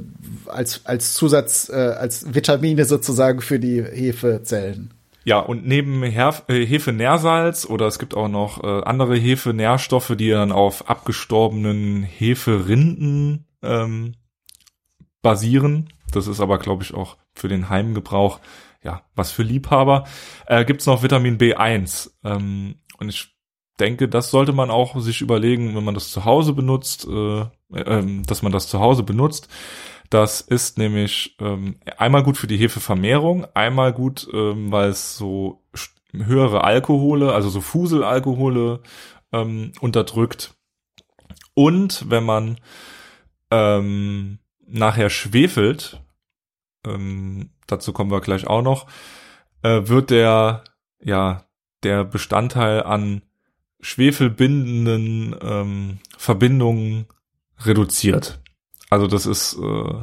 als, als Zusatz, äh, als Vitamine sozusagen für die Hefezellen. Ja, und neben Herf äh, Hefe-Nährsalz oder es gibt auch noch äh, andere Hefe-Nährstoffe, die dann auf abgestorbenen Heferinden ähm, basieren. Das ist aber, glaube ich, auch für den Heimgebrauch ja, was für Liebhaber, äh, gibt es noch Vitamin B1. Ähm, und ich denke, das sollte man auch sich überlegen, wenn man das zu Hause benutzt, äh, äh, dass man das zu Hause benutzt. Das ist nämlich ähm, einmal gut für die Hefevermehrung, einmal gut, ähm, weil es so höhere Alkohole, also so Fuselalkohole ähm, unterdrückt. Und wenn man ähm, nachher schwefelt, ähm, dazu kommen wir gleich auch noch, äh, wird der, ja, der Bestandteil an schwefelbindenden ähm, Verbindungen reduziert. Also das ist äh,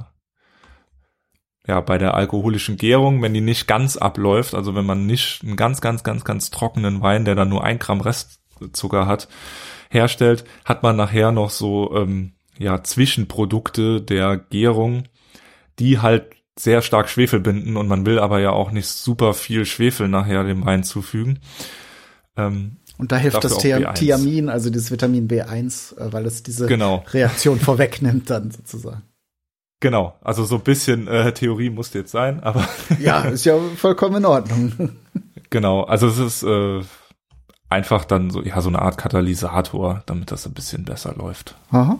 ja bei der alkoholischen Gärung, wenn die nicht ganz abläuft, also wenn man nicht einen ganz, ganz, ganz, ganz trockenen Wein, der dann nur ein Gramm Restzucker hat, herstellt, hat man nachher noch so ähm, ja Zwischenprodukte der Gärung, die halt sehr stark Schwefel binden und man will aber ja auch nicht super viel Schwefel nachher dem Wein zufügen. Ähm, und da hilft das Thiamin, also dieses Vitamin B1, äh, weil es diese genau. Reaktion [laughs] vorwegnimmt dann sozusagen. Genau, also so ein bisschen äh, Theorie muss jetzt sein, aber [laughs] ja, ist ja vollkommen in Ordnung. genau, also es ist äh, einfach dann so ja so eine Art Katalysator, damit das ein bisschen besser läuft. Aha.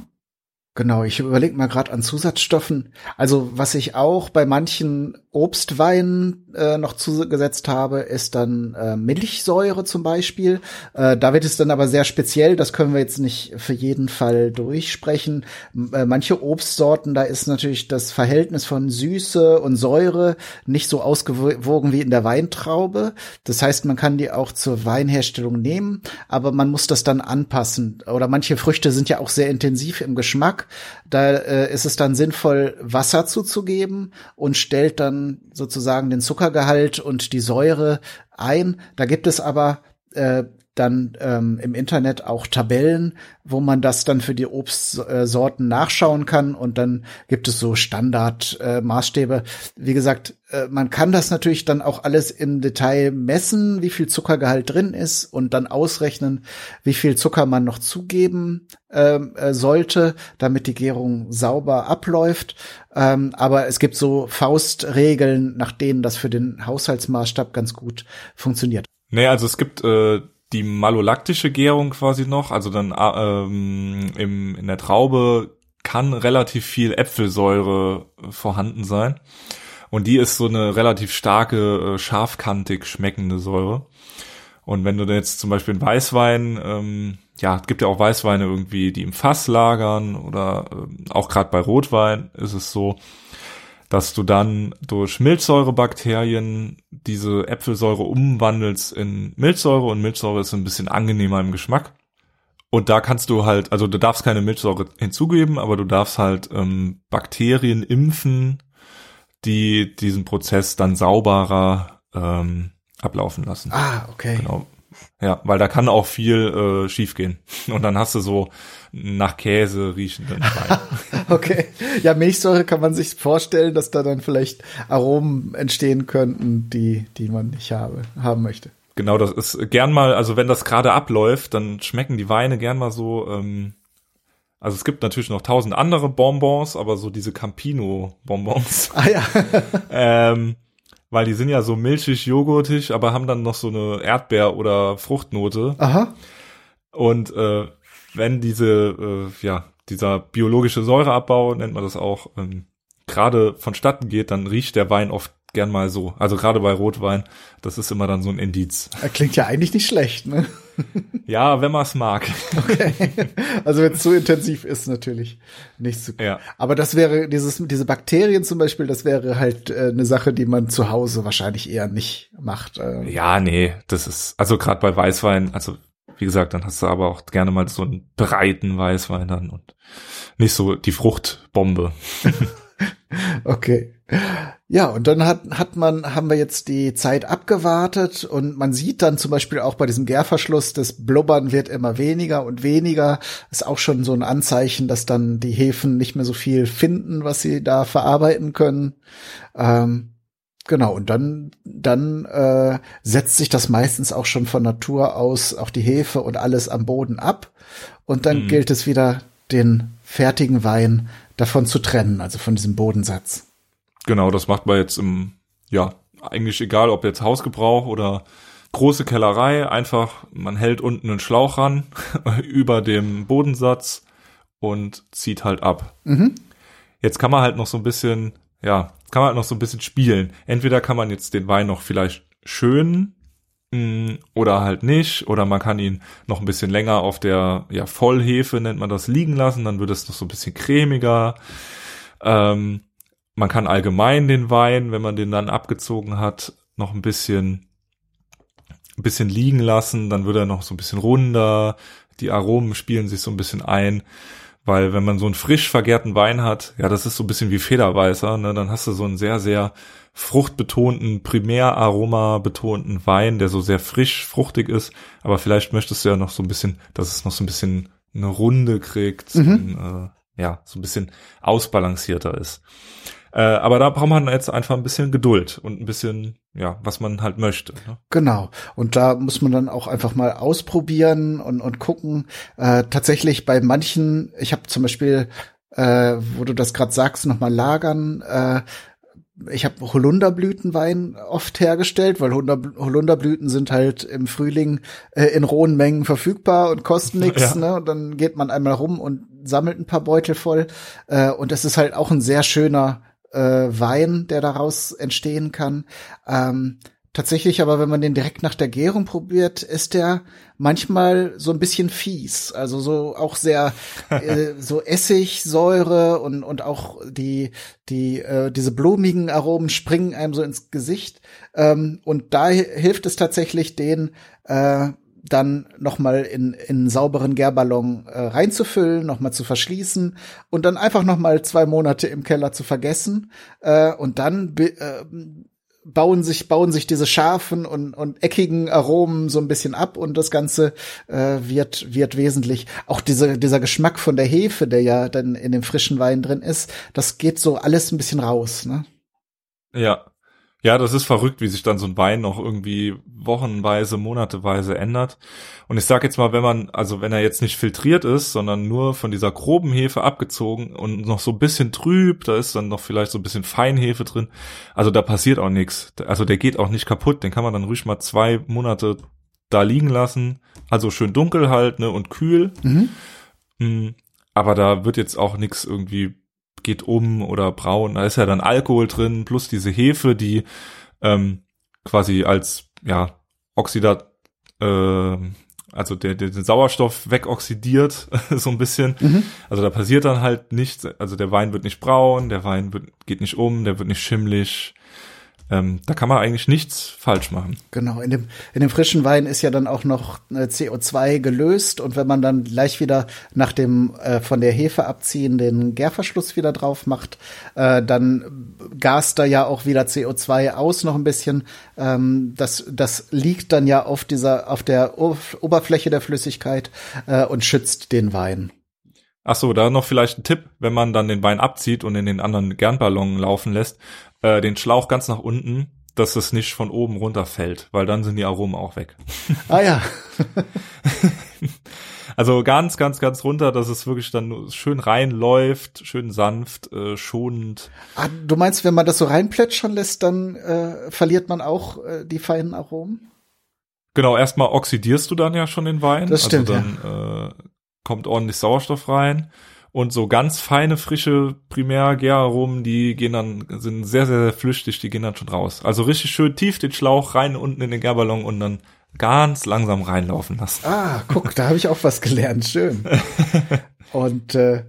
Genau, ich überlege mal gerade an Zusatzstoffen. Also was ich auch bei manchen Obstweinen äh, noch zugesetzt habe, ist dann äh, Milchsäure zum Beispiel. Äh, da wird es dann aber sehr speziell, das können wir jetzt nicht für jeden Fall durchsprechen. Äh, manche Obstsorten, da ist natürlich das Verhältnis von Süße und Säure nicht so ausgewogen wie in der Weintraube. Das heißt, man kann die auch zur Weinherstellung nehmen, aber man muss das dann anpassen. Oder manche Früchte sind ja auch sehr intensiv im Geschmack. Da äh, ist es dann sinnvoll, Wasser zuzugeben und stellt dann sozusagen den Zuckergehalt und die Säure ein. Da gibt es aber äh, dann ähm, im Internet auch Tabellen, wo man das dann für die Obstsorten nachschauen kann und dann gibt es so Standardmaßstäbe. Äh, wie gesagt, äh, man kann das natürlich dann auch alles im Detail messen, wie viel Zuckergehalt drin ist und dann ausrechnen, wie viel Zucker man noch zugeben ähm, äh, sollte, damit die Gärung sauber abläuft. Ähm, aber es gibt so Faustregeln, nach denen das für den Haushaltsmaßstab ganz gut funktioniert. Nee, also es gibt äh die malolaktische Gärung quasi noch, also dann äh, ähm, im, in der Traube kann relativ viel Äpfelsäure vorhanden sein. Und die ist so eine relativ starke, äh, scharfkantig schmeckende Säure. Und wenn du jetzt zum Beispiel einen Weißwein ähm, ja, es gibt ja auch Weißweine irgendwie, die im Fass lagern oder äh, auch gerade bei Rotwein ist es so, dass du dann durch Milchsäurebakterien diese Äpfelsäure umwandelst in Milchsäure und Milchsäure ist ein bisschen angenehmer im Geschmack. Und da kannst du halt, also du darfst keine Milchsäure hinzugeben, aber du darfst halt ähm, Bakterien impfen, die diesen Prozess dann sauberer ähm, ablaufen lassen. Ah, okay. Genau. Ja, weil da kann auch viel äh, schiefgehen. [laughs] Und dann hast du so nach Käse riechenden Wein. [laughs] okay. Ja, Milchsäure kann man sich vorstellen, dass da dann vielleicht Aromen entstehen könnten, die, die man nicht habe, haben möchte. Genau, das ist gern mal, also wenn das gerade abläuft, dann schmecken die Weine gern mal so, ähm, also es gibt natürlich noch tausend andere Bonbons, aber so diese Campino-Bonbons. Ah ja. [laughs] ähm, weil die sind ja so milchig, joghurtig, aber haben dann noch so eine Erdbeer- oder Fruchtnote. Aha. Und äh, wenn diese, äh, ja, dieser biologische Säureabbau, nennt man das auch, ähm, gerade vonstatten geht, dann riecht der Wein oft gern mal so. Also gerade bei Rotwein, das ist immer dann so ein Indiz. Klingt ja eigentlich nicht schlecht, ne? Ja, wenn man es mag. Okay. Also wenn es zu intensiv ist, natürlich nicht so. Ja. Aber das wäre dieses, diese Bakterien zum Beispiel, das wäre halt äh, eine Sache, die man zu Hause wahrscheinlich eher nicht macht. Äh. Ja, nee, das ist, also gerade bei Weißwein, also wie gesagt, dann hast du aber auch gerne mal so einen breiten Weißwein dann und nicht so die Fruchtbombe. [laughs] Okay. Ja, und dann hat, hat man, haben wir jetzt die Zeit abgewartet und man sieht dann zum Beispiel auch bei diesem Gärverschluss, das Blubbern wird immer weniger und weniger. Ist auch schon so ein Anzeichen, dass dann die Hefen nicht mehr so viel finden, was sie da verarbeiten können. Ähm, genau, und dann, dann äh, setzt sich das meistens auch schon von Natur aus, auch die Hefe und alles am Boden ab. Und dann mhm. gilt es wieder, den fertigen Wein davon zu trennen, also von diesem Bodensatz. Genau, das macht man jetzt im, ja, eigentlich egal, ob jetzt Hausgebrauch oder große Kellerei, einfach, man hält unten einen Schlauch ran [laughs] über dem Bodensatz und zieht halt ab. Mhm. Jetzt kann man halt noch so ein bisschen, ja, kann man halt noch so ein bisschen spielen. Entweder kann man jetzt den Wein noch vielleicht schön mh, oder halt nicht, oder man kann ihn noch ein bisschen länger auf der ja, Vollhefe, nennt man das, liegen lassen, dann wird es noch so ein bisschen cremiger. Ähm, man kann allgemein den Wein, wenn man den dann abgezogen hat, noch ein bisschen, ein bisschen liegen lassen, dann wird er noch so ein bisschen runder, die Aromen spielen sich so ein bisschen ein, weil wenn man so einen frisch vergärten Wein hat, ja, das ist so ein bisschen wie Federweißer, ne, dann hast du so einen sehr, sehr fruchtbetonten, primäraroma betonten Wein, der so sehr frisch, fruchtig ist, aber vielleicht möchtest du ja noch so ein bisschen, dass es noch so ein bisschen eine Runde kriegt, mhm. und, äh, ja, so ein bisschen ausbalancierter ist. Äh, aber da braucht man jetzt einfach ein bisschen Geduld und ein bisschen, ja, was man halt möchte. Ne? Genau. Und da muss man dann auch einfach mal ausprobieren und, und gucken. Äh, tatsächlich bei manchen, ich habe zum Beispiel, äh, wo du das gerade sagst, nochmal lagern, äh, ich habe Holunderblütenwein oft hergestellt, weil Holunderblüten sind halt im Frühling äh, in rohen Mengen verfügbar und kosten nichts. Ja. Ne? Und dann geht man einmal rum und sammelt ein paar Beutel voll. Äh, und es ist halt auch ein sehr schöner äh, Wein, der daraus entstehen kann. Ähm, tatsächlich aber, wenn man den direkt nach der Gärung probiert, ist der manchmal so ein bisschen fies. Also so auch sehr [laughs] äh, so Essigsäure und und auch die die äh, diese blumigen Aromen springen einem so ins Gesicht. Ähm, und da hilft es tatsächlich, den äh, dann nochmal in, in sauberen Gärballon äh, reinzufüllen, nochmal zu verschließen und dann einfach nochmal zwei Monate im Keller zu vergessen. Äh, und dann äh, bauen sich, bauen sich diese scharfen und, und eckigen Aromen so ein bisschen ab und das Ganze äh, wird, wird wesentlich, auch diese, dieser Geschmack von der Hefe, der ja dann in dem frischen Wein drin ist, das geht so alles ein bisschen raus, ne? Ja, ja, das ist verrückt, wie sich dann so ein Wein noch irgendwie wochenweise, monateweise ändert. Und ich sag jetzt mal, wenn man, also wenn er jetzt nicht filtriert ist, sondern nur von dieser groben Hefe abgezogen und noch so ein bisschen trüb, da ist dann noch vielleicht so ein bisschen Feinhefe drin. Also da passiert auch nichts. Also der geht auch nicht kaputt. Den kann man dann ruhig mal zwei Monate da liegen lassen. Also schön dunkel halt, ne, und kühl. Mhm. Mm, aber da wird jetzt auch nichts irgendwie geht um oder braun. Da ist ja dann Alkohol drin, plus diese Hefe, die ähm, quasi als ja Oxidat, äh, also der, der den Sauerstoff wegoxidiert, [laughs] so ein bisschen. Mhm. Also da passiert dann halt nichts. Also der Wein wird nicht braun, der Wein wird, geht nicht um, der wird nicht schimmlig. Ähm, da kann man eigentlich nichts falsch machen. Genau, in dem, in dem frischen Wein ist ja dann auch noch äh, CO2 gelöst und wenn man dann gleich wieder nach dem äh, von der Hefe abziehen den Gärverschluss wieder drauf macht, äh, dann gast da ja auch wieder CO2 aus noch ein bisschen. Ähm, das, das liegt dann ja auf dieser, auf der Oberfläche der Flüssigkeit äh, und schützt den Wein. Ach so, da noch vielleicht ein Tipp, wenn man dann den Wein abzieht und in den anderen Gernballon laufen lässt, äh, den Schlauch ganz nach unten, dass es nicht von oben runterfällt, weil dann sind die Aromen auch weg. [laughs] Ah ja. [laughs] also ganz, ganz, ganz runter, dass es wirklich dann schön reinläuft, schön sanft, äh, schonend. Ah, du meinst, wenn man das so reinplätschern lässt, dann äh, verliert man auch äh, die feinen Aromen? Genau, erstmal oxidierst du dann ja schon den Wein. Das stimmt. Also dann ja. äh, kommt ordentlich Sauerstoff rein. Und so ganz feine, frische Primärgäraromen, die gehen dann, sind sehr, sehr, sehr flüchtig, die gehen dann schon raus. Also richtig schön tief den Schlauch rein unten in den Gärballon und dann ganz langsam reinlaufen lassen. Ah, guck, da habe ich auch was gelernt. Schön. [laughs] und äh,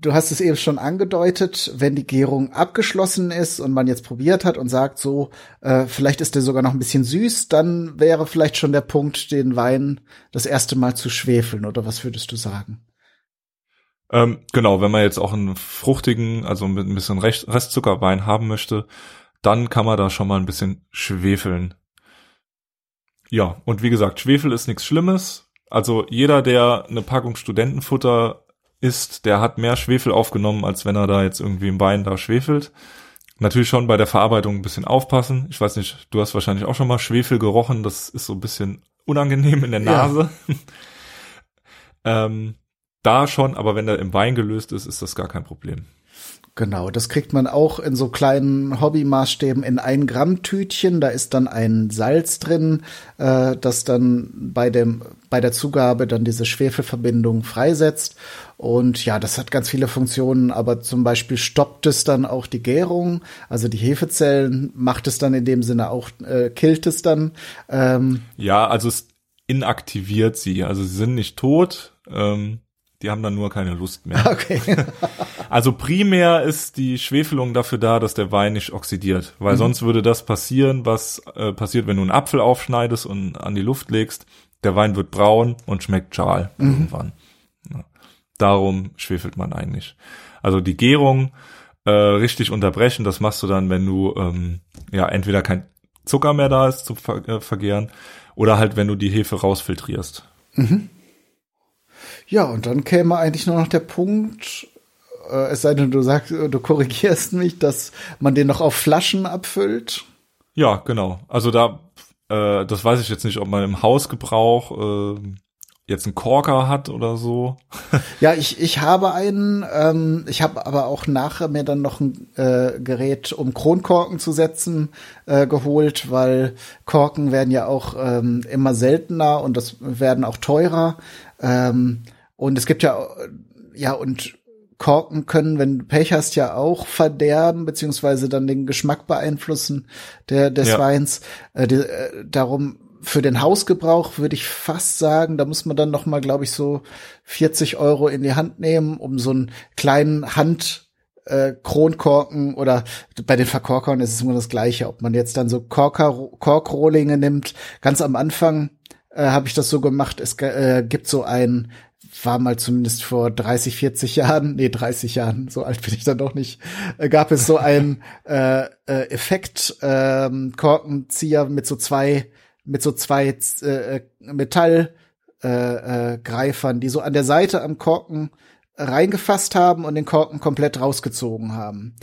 du hast es eben schon angedeutet, wenn die Gärung abgeschlossen ist und man jetzt probiert hat und sagt so, äh, vielleicht ist der sogar noch ein bisschen süß, dann wäre vielleicht schon der Punkt, den Wein das erste Mal zu schwefeln, oder was würdest du sagen? Ähm, genau, wenn man jetzt auch einen fruchtigen, also mit ein bisschen Restzuckerwein haben möchte, dann kann man da schon mal ein bisschen schwefeln. Ja, und wie gesagt, Schwefel ist nichts Schlimmes. Also jeder, der eine Packung Studentenfutter isst, der hat mehr Schwefel aufgenommen, als wenn er da jetzt irgendwie im Wein da schwefelt. Natürlich schon bei der Verarbeitung ein bisschen aufpassen. Ich weiß nicht, du hast wahrscheinlich auch schon mal Schwefel gerochen. Das ist so ein bisschen unangenehm in der Nase. Ja. [laughs] ähm, da schon, aber wenn der im Wein gelöst ist, ist das gar kein Problem. Genau, das kriegt man auch in so kleinen Hobbymaßstäben in ein Gramm Tütchen. Da ist dann ein Salz drin, äh, das dann bei dem bei der Zugabe dann diese Schwefelverbindung freisetzt. Und ja, das hat ganz viele Funktionen, aber zum Beispiel stoppt es dann auch die Gärung, also die Hefezellen macht es dann in dem Sinne auch, äh, killt es dann. Ähm, ja, also es inaktiviert sie, also sie sind nicht tot. Ähm die haben dann nur keine Lust mehr. Okay. [laughs] also primär ist die Schwefelung dafür da, dass der Wein nicht oxidiert, weil mhm. sonst würde das passieren, was äh, passiert, wenn du einen Apfel aufschneidest und an die Luft legst. Der Wein wird braun und schmeckt schal mhm. irgendwann. Ja. Darum schwefelt man eigentlich. Also die Gärung äh, richtig unterbrechen, das machst du dann, wenn du ähm, ja entweder kein Zucker mehr da ist zum Ver äh, Vergären oder halt, wenn du die Hefe rausfiltrierst. Mhm. Ja, und dann käme eigentlich nur noch der Punkt, äh, es sei denn, du sagst, du korrigierst mich, dass man den noch auf Flaschen abfüllt. Ja, genau. Also da, äh, das weiß ich jetzt nicht, ob man im Hausgebrauch äh, jetzt einen Korker hat oder so. [laughs] ja, ich, ich habe einen, ähm, ich habe aber auch nachher mir dann noch ein äh, Gerät, um Kronkorken zu setzen, äh, geholt, weil Korken werden ja auch ähm, immer seltener und das werden auch teurer. Ähm, und es gibt ja, ja, und Korken können, wenn du Pech hast, ja auch verderben, beziehungsweise dann den Geschmack beeinflussen der, des ja. Weins. Äh, die, äh, darum für den Hausgebrauch würde ich fast sagen, da muss man dann noch mal, glaube ich, so 40 Euro in die Hand nehmen, um so einen kleinen Hand äh, Kronkorken oder bei den Verkorkern ist es immer das Gleiche, ob man jetzt dann so Korker, Korkrohlinge nimmt. Ganz am Anfang äh, habe ich das so gemacht. Es äh, gibt so ein war mal zumindest vor 30, 40 Jahren, nee, 30 Jahren, so alt bin ich dann doch nicht, äh, gab es so einen äh, äh, Effekt ähm, Korkenzieher mit so zwei mit so zwei äh, Metallgreifern, äh, äh, Greifern, die so an der Seite am Korken reingefasst haben und den Korken komplett rausgezogen haben.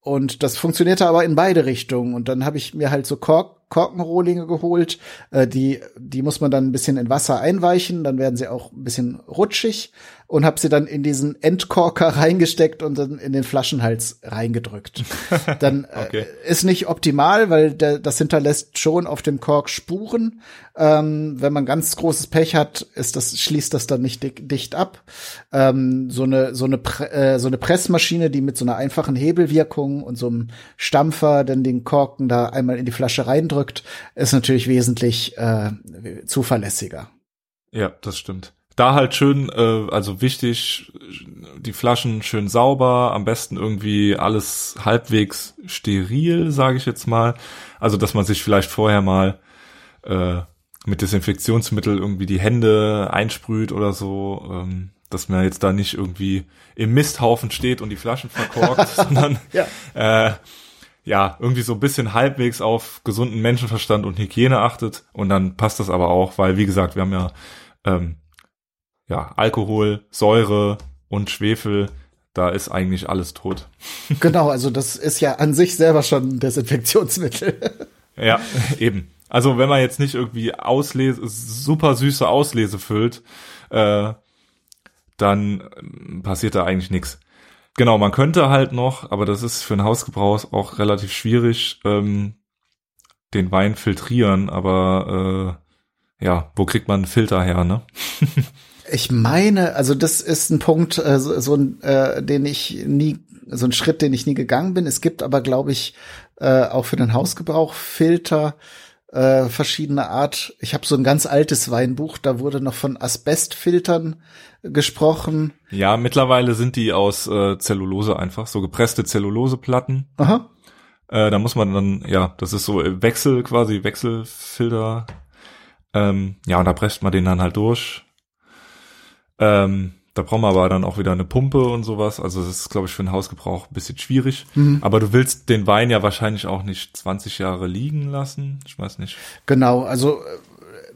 Und das funktionierte aber in beide Richtungen. Und dann habe ich mir halt so Kork Korkenrohlinge geholt. Äh, die, die muss man dann ein bisschen in Wasser einweichen, dann werden sie auch ein bisschen rutschig und habe sie dann in diesen Endkorker [laughs] reingesteckt und dann in den Flaschenhals reingedrückt. [laughs] Dann äh, okay. äh, ist nicht optimal, weil der, das hinterlässt schon auf dem Kork Spuren. Ähm, wenn man ganz großes Pech hat, ist das schließt das dann nicht dick, dicht ab. Ähm, so eine so eine Pre äh, so eine Pressmaschine, die mit so einer einfachen Hebelwirkung und so einem Stampfer dann den Korken da einmal in die Flasche reindrückt, ist natürlich wesentlich äh, zuverlässiger. Ja, das stimmt. Da halt schön, äh, also wichtig, die Flaschen schön sauber, am besten irgendwie alles halbwegs steril, sage ich jetzt mal. Also dass man sich vielleicht vorher mal äh, mit Desinfektionsmittel irgendwie die Hände einsprüht oder so, ähm, dass man jetzt da nicht irgendwie im Misthaufen steht und die Flaschen verkorkt, [laughs] sondern ja. Äh, ja, irgendwie so ein bisschen halbwegs auf gesunden Menschenverstand und Hygiene achtet und dann passt das aber auch, weil wie gesagt, wir haben ja ähm, ja Alkohol, Säure und Schwefel, da ist eigentlich alles tot. [laughs] Genau, also das ist ja an sich selber schon ein Desinfektionsmittel. [laughs] Ja, eben. Also wenn man jetzt nicht irgendwie Auslese, super süße Auslese füllt, äh, dann ähm, passiert da eigentlich nichts. Genau, man könnte halt noch, aber das ist für einen Hausgebrauch auch relativ schwierig, ähm, den Wein filtrieren, aber äh, ja, wo kriegt man einen Filter her, ne? [laughs] ich meine, also das ist ein Punkt, äh, so, so ein, äh, den ich nie, so ein Schritt, den ich nie gegangen bin. Es gibt aber, glaube ich, äh, auch für den Hausgebrauch Filter, äh, verschiedene Art. Ich habe so ein ganz altes Weinbuch, da wurde noch von Asbestfiltern gesprochen. Ja, mittlerweile sind die aus äh, Zellulose einfach, so gepresste Zelluloseplatten. Aha. Äh, da muss man dann, ja, das ist so Wechsel quasi, Wechselfilter. Ähm, ja, und da presst man den dann halt durch. Ähm, da brauchen wir aber dann auch wieder eine Pumpe und sowas. Also das ist, glaube ich, für den Hausgebrauch ein bisschen schwierig. Mhm. Aber du willst den Wein ja wahrscheinlich auch nicht 20 Jahre liegen lassen. Ich weiß nicht. Genau, also äh,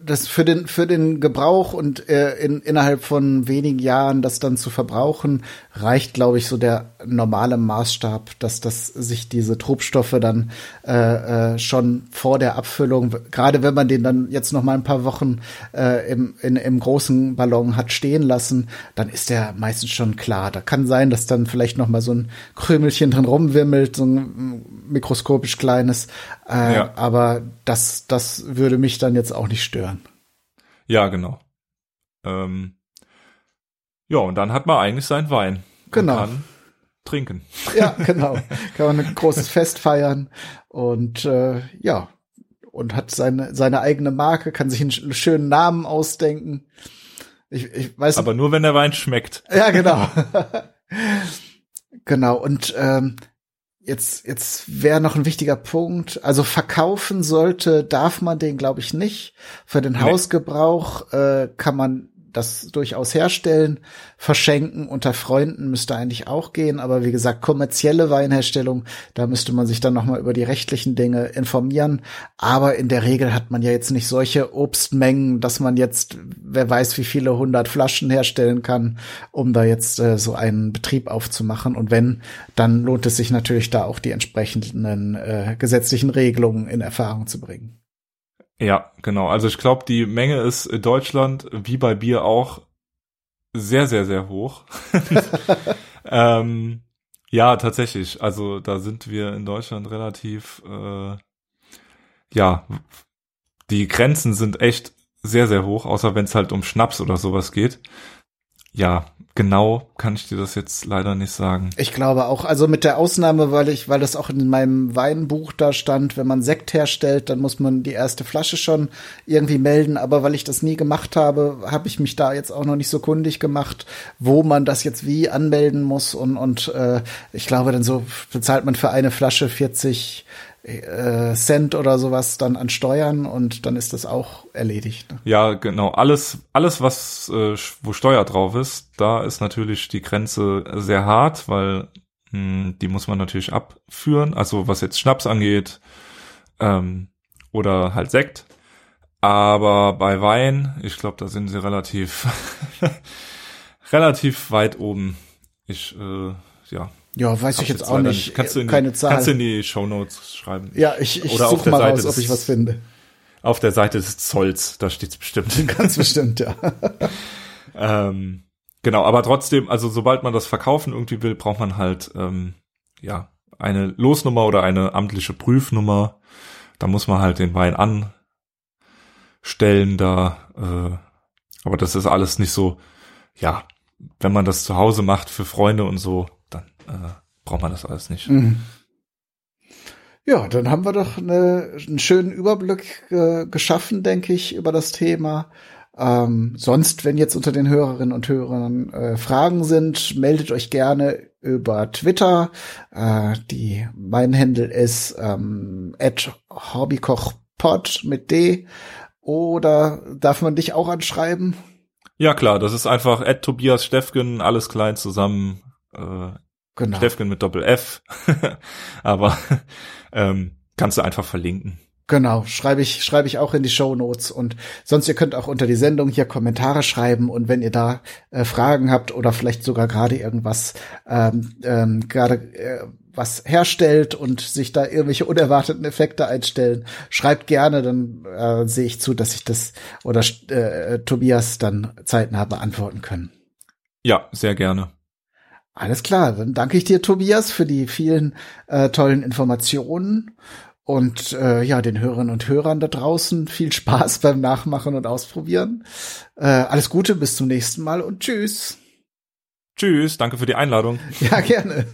das für den für den Gebrauch und äh, in, innerhalb von wenigen Jahren das dann zu verbrauchen reicht, glaube ich, so der normale Maßstab, dass das sich diese Trubstoffe dann äh, äh, schon vor der Abfüllung, gerade wenn man den dann jetzt noch mal ein paar Wochen äh, im in, im großen Ballon hat stehen lassen, dann ist der meistens schon klar. Da kann sein, dass dann vielleicht noch mal so ein Krümelchen drin rumwimmelt, so ein mikroskopisch kleines, äh, ja. aber das das würde mich dann jetzt auch nicht stören. Ja, genau. Ähm, ja, und dann hat man eigentlich seinen Wein. Genau. kann trinken. [laughs] Ja, genau. Kann man ein großes Fest feiern und äh, ja, und hat seine, seine eigene Marke, kann sich einen schönen Namen ausdenken. Ich, ich weiß. Aber nur wenn der Wein schmeckt. [laughs] Ja, genau. genau. Und ähm, Jetzt, jetzt wäre noch ein wichtiger Punkt. Also verkaufen sollte, darf man den, glaube ich, nicht. Für den nee. Hausgebrauch äh, kann man das durchaus herstellen. Verschenken unter Freunden müsste eigentlich auch gehen, aber wie gesagt, kommerzielle Weinherstellung, da müsste man sich dann nochmal über die rechtlichen Dinge informieren. Aber in der Regel hat man ja jetzt nicht solche Obstmengen, dass man jetzt, wer weiß, wie viele hundert Flaschen herstellen kann, um da jetzt äh, so einen Betrieb aufzumachen. Und wenn, dann lohnt es sich natürlich da auch die entsprechenden äh, gesetzlichen Regelungen in Erfahrung zu bringen. Ja, genau. Also ich glaube, die Menge ist in Deutschland, wie bei Bier auch, sehr, sehr, sehr hoch. [laughs] ähm, ja, tatsächlich. Also da sind wir in Deutschland relativ, äh, ja, die Grenzen sind echt sehr, sehr hoch, außer wenn es halt um Schnaps oder sowas geht. Ja, genau kann ich dir das jetzt leider nicht sagen. Ich glaube auch, also mit der Ausnahme, weil ich, weil das auch in meinem Weinbuch da stand, wenn man Sekt herstellt, dann muss man die erste Flasche schon irgendwie melden. Aber weil ich das nie gemacht habe, habe ich mich da jetzt auch noch nicht so kundig gemacht, wo man das jetzt wie anmelden muss. Und, und äh, ich glaube, dann so bezahlt man für eine Flasche 40 äh, Cent oder sowas dann an Steuern und dann ist das auch erledigt. Ne? Ja, genau. Alles, alles, was äh, wo Steuer drauf ist, da ist natürlich die Grenze sehr hart, weil mh, hm, die muss man natürlich abführen. Also was jetzt Schnaps angeht ähm, oder halt Sekt. Aber bei Wein, ich glaube, da sind sie relativ [laughs] relativ weit oben. Ich äh, ja, ja, weiß ich jetzt auch nicht. Kannst du in Keine die, Zahl. Kannst du in die Shownotes schreiben. Ja, ich, ich suche mal Seite raus, ob ich was finde. Auf der Seite des Zolls, da steht's bestimmt. [laughs] Ganz bestimmt, ja. [laughs] ähm, genau, aber trotzdem, also sobald man das verkaufen irgendwie will, braucht man halt ähm, ja eine Losnummer oder eine amtliche Prüfnummer. Da muss man halt den Wein anstellen da. Äh, aber das ist alles nicht so, ja, wenn man das zu Hause macht für Freunde und so, äh, braucht man das alles nicht. Mhm. Ja, dann haben wir doch eine, einen schönen Überblick äh, geschaffen, denke ich, über das Thema. Ähm, sonst, wenn jetzt unter den Hörerinnen und Hörern äh, Fragen sind, meldet euch gerne über Twitter. Äh, die mein Handle ist ähm, @hobbykochpod mit D. Oder darf man dich auch anschreiben? Ja klar, das ist einfach Ed Tobias Steffgen, alles klein zusammen. Äh, genau. Steffgen mit Doppel F. [laughs] Aber ähm, kannst du einfach verlinken. Genau, schreibe ich, schreibe ich auch in die Show Notes und sonst ihr könnt auch unter die Sendung hier Kommentare schreiben und wenn ihr da äh, Fragen habt oder vielleicht sogar gerade irgendwas ähm, ähm, gerade äh, was herstellt und sich da irgendwelche unerwarteten Effekte einstellen, schreibt gerne, dann äh, sehe ich zu, dass ich das oder äh, Tobias dann zeitnah beantworten können. Ja, sehr gerne. Alles klar, dann danke ich dir, Tobias, für die vielen äh, tollen Informationen und äh, ja, den Hörern und Hörern da draußen viel Spaß beim Nachmachen und Ausprobieren. Äh, alles Gute, bis zum nächsten Mal und tschüss. Tschüss, danke für die Einladung. Ja, gerne.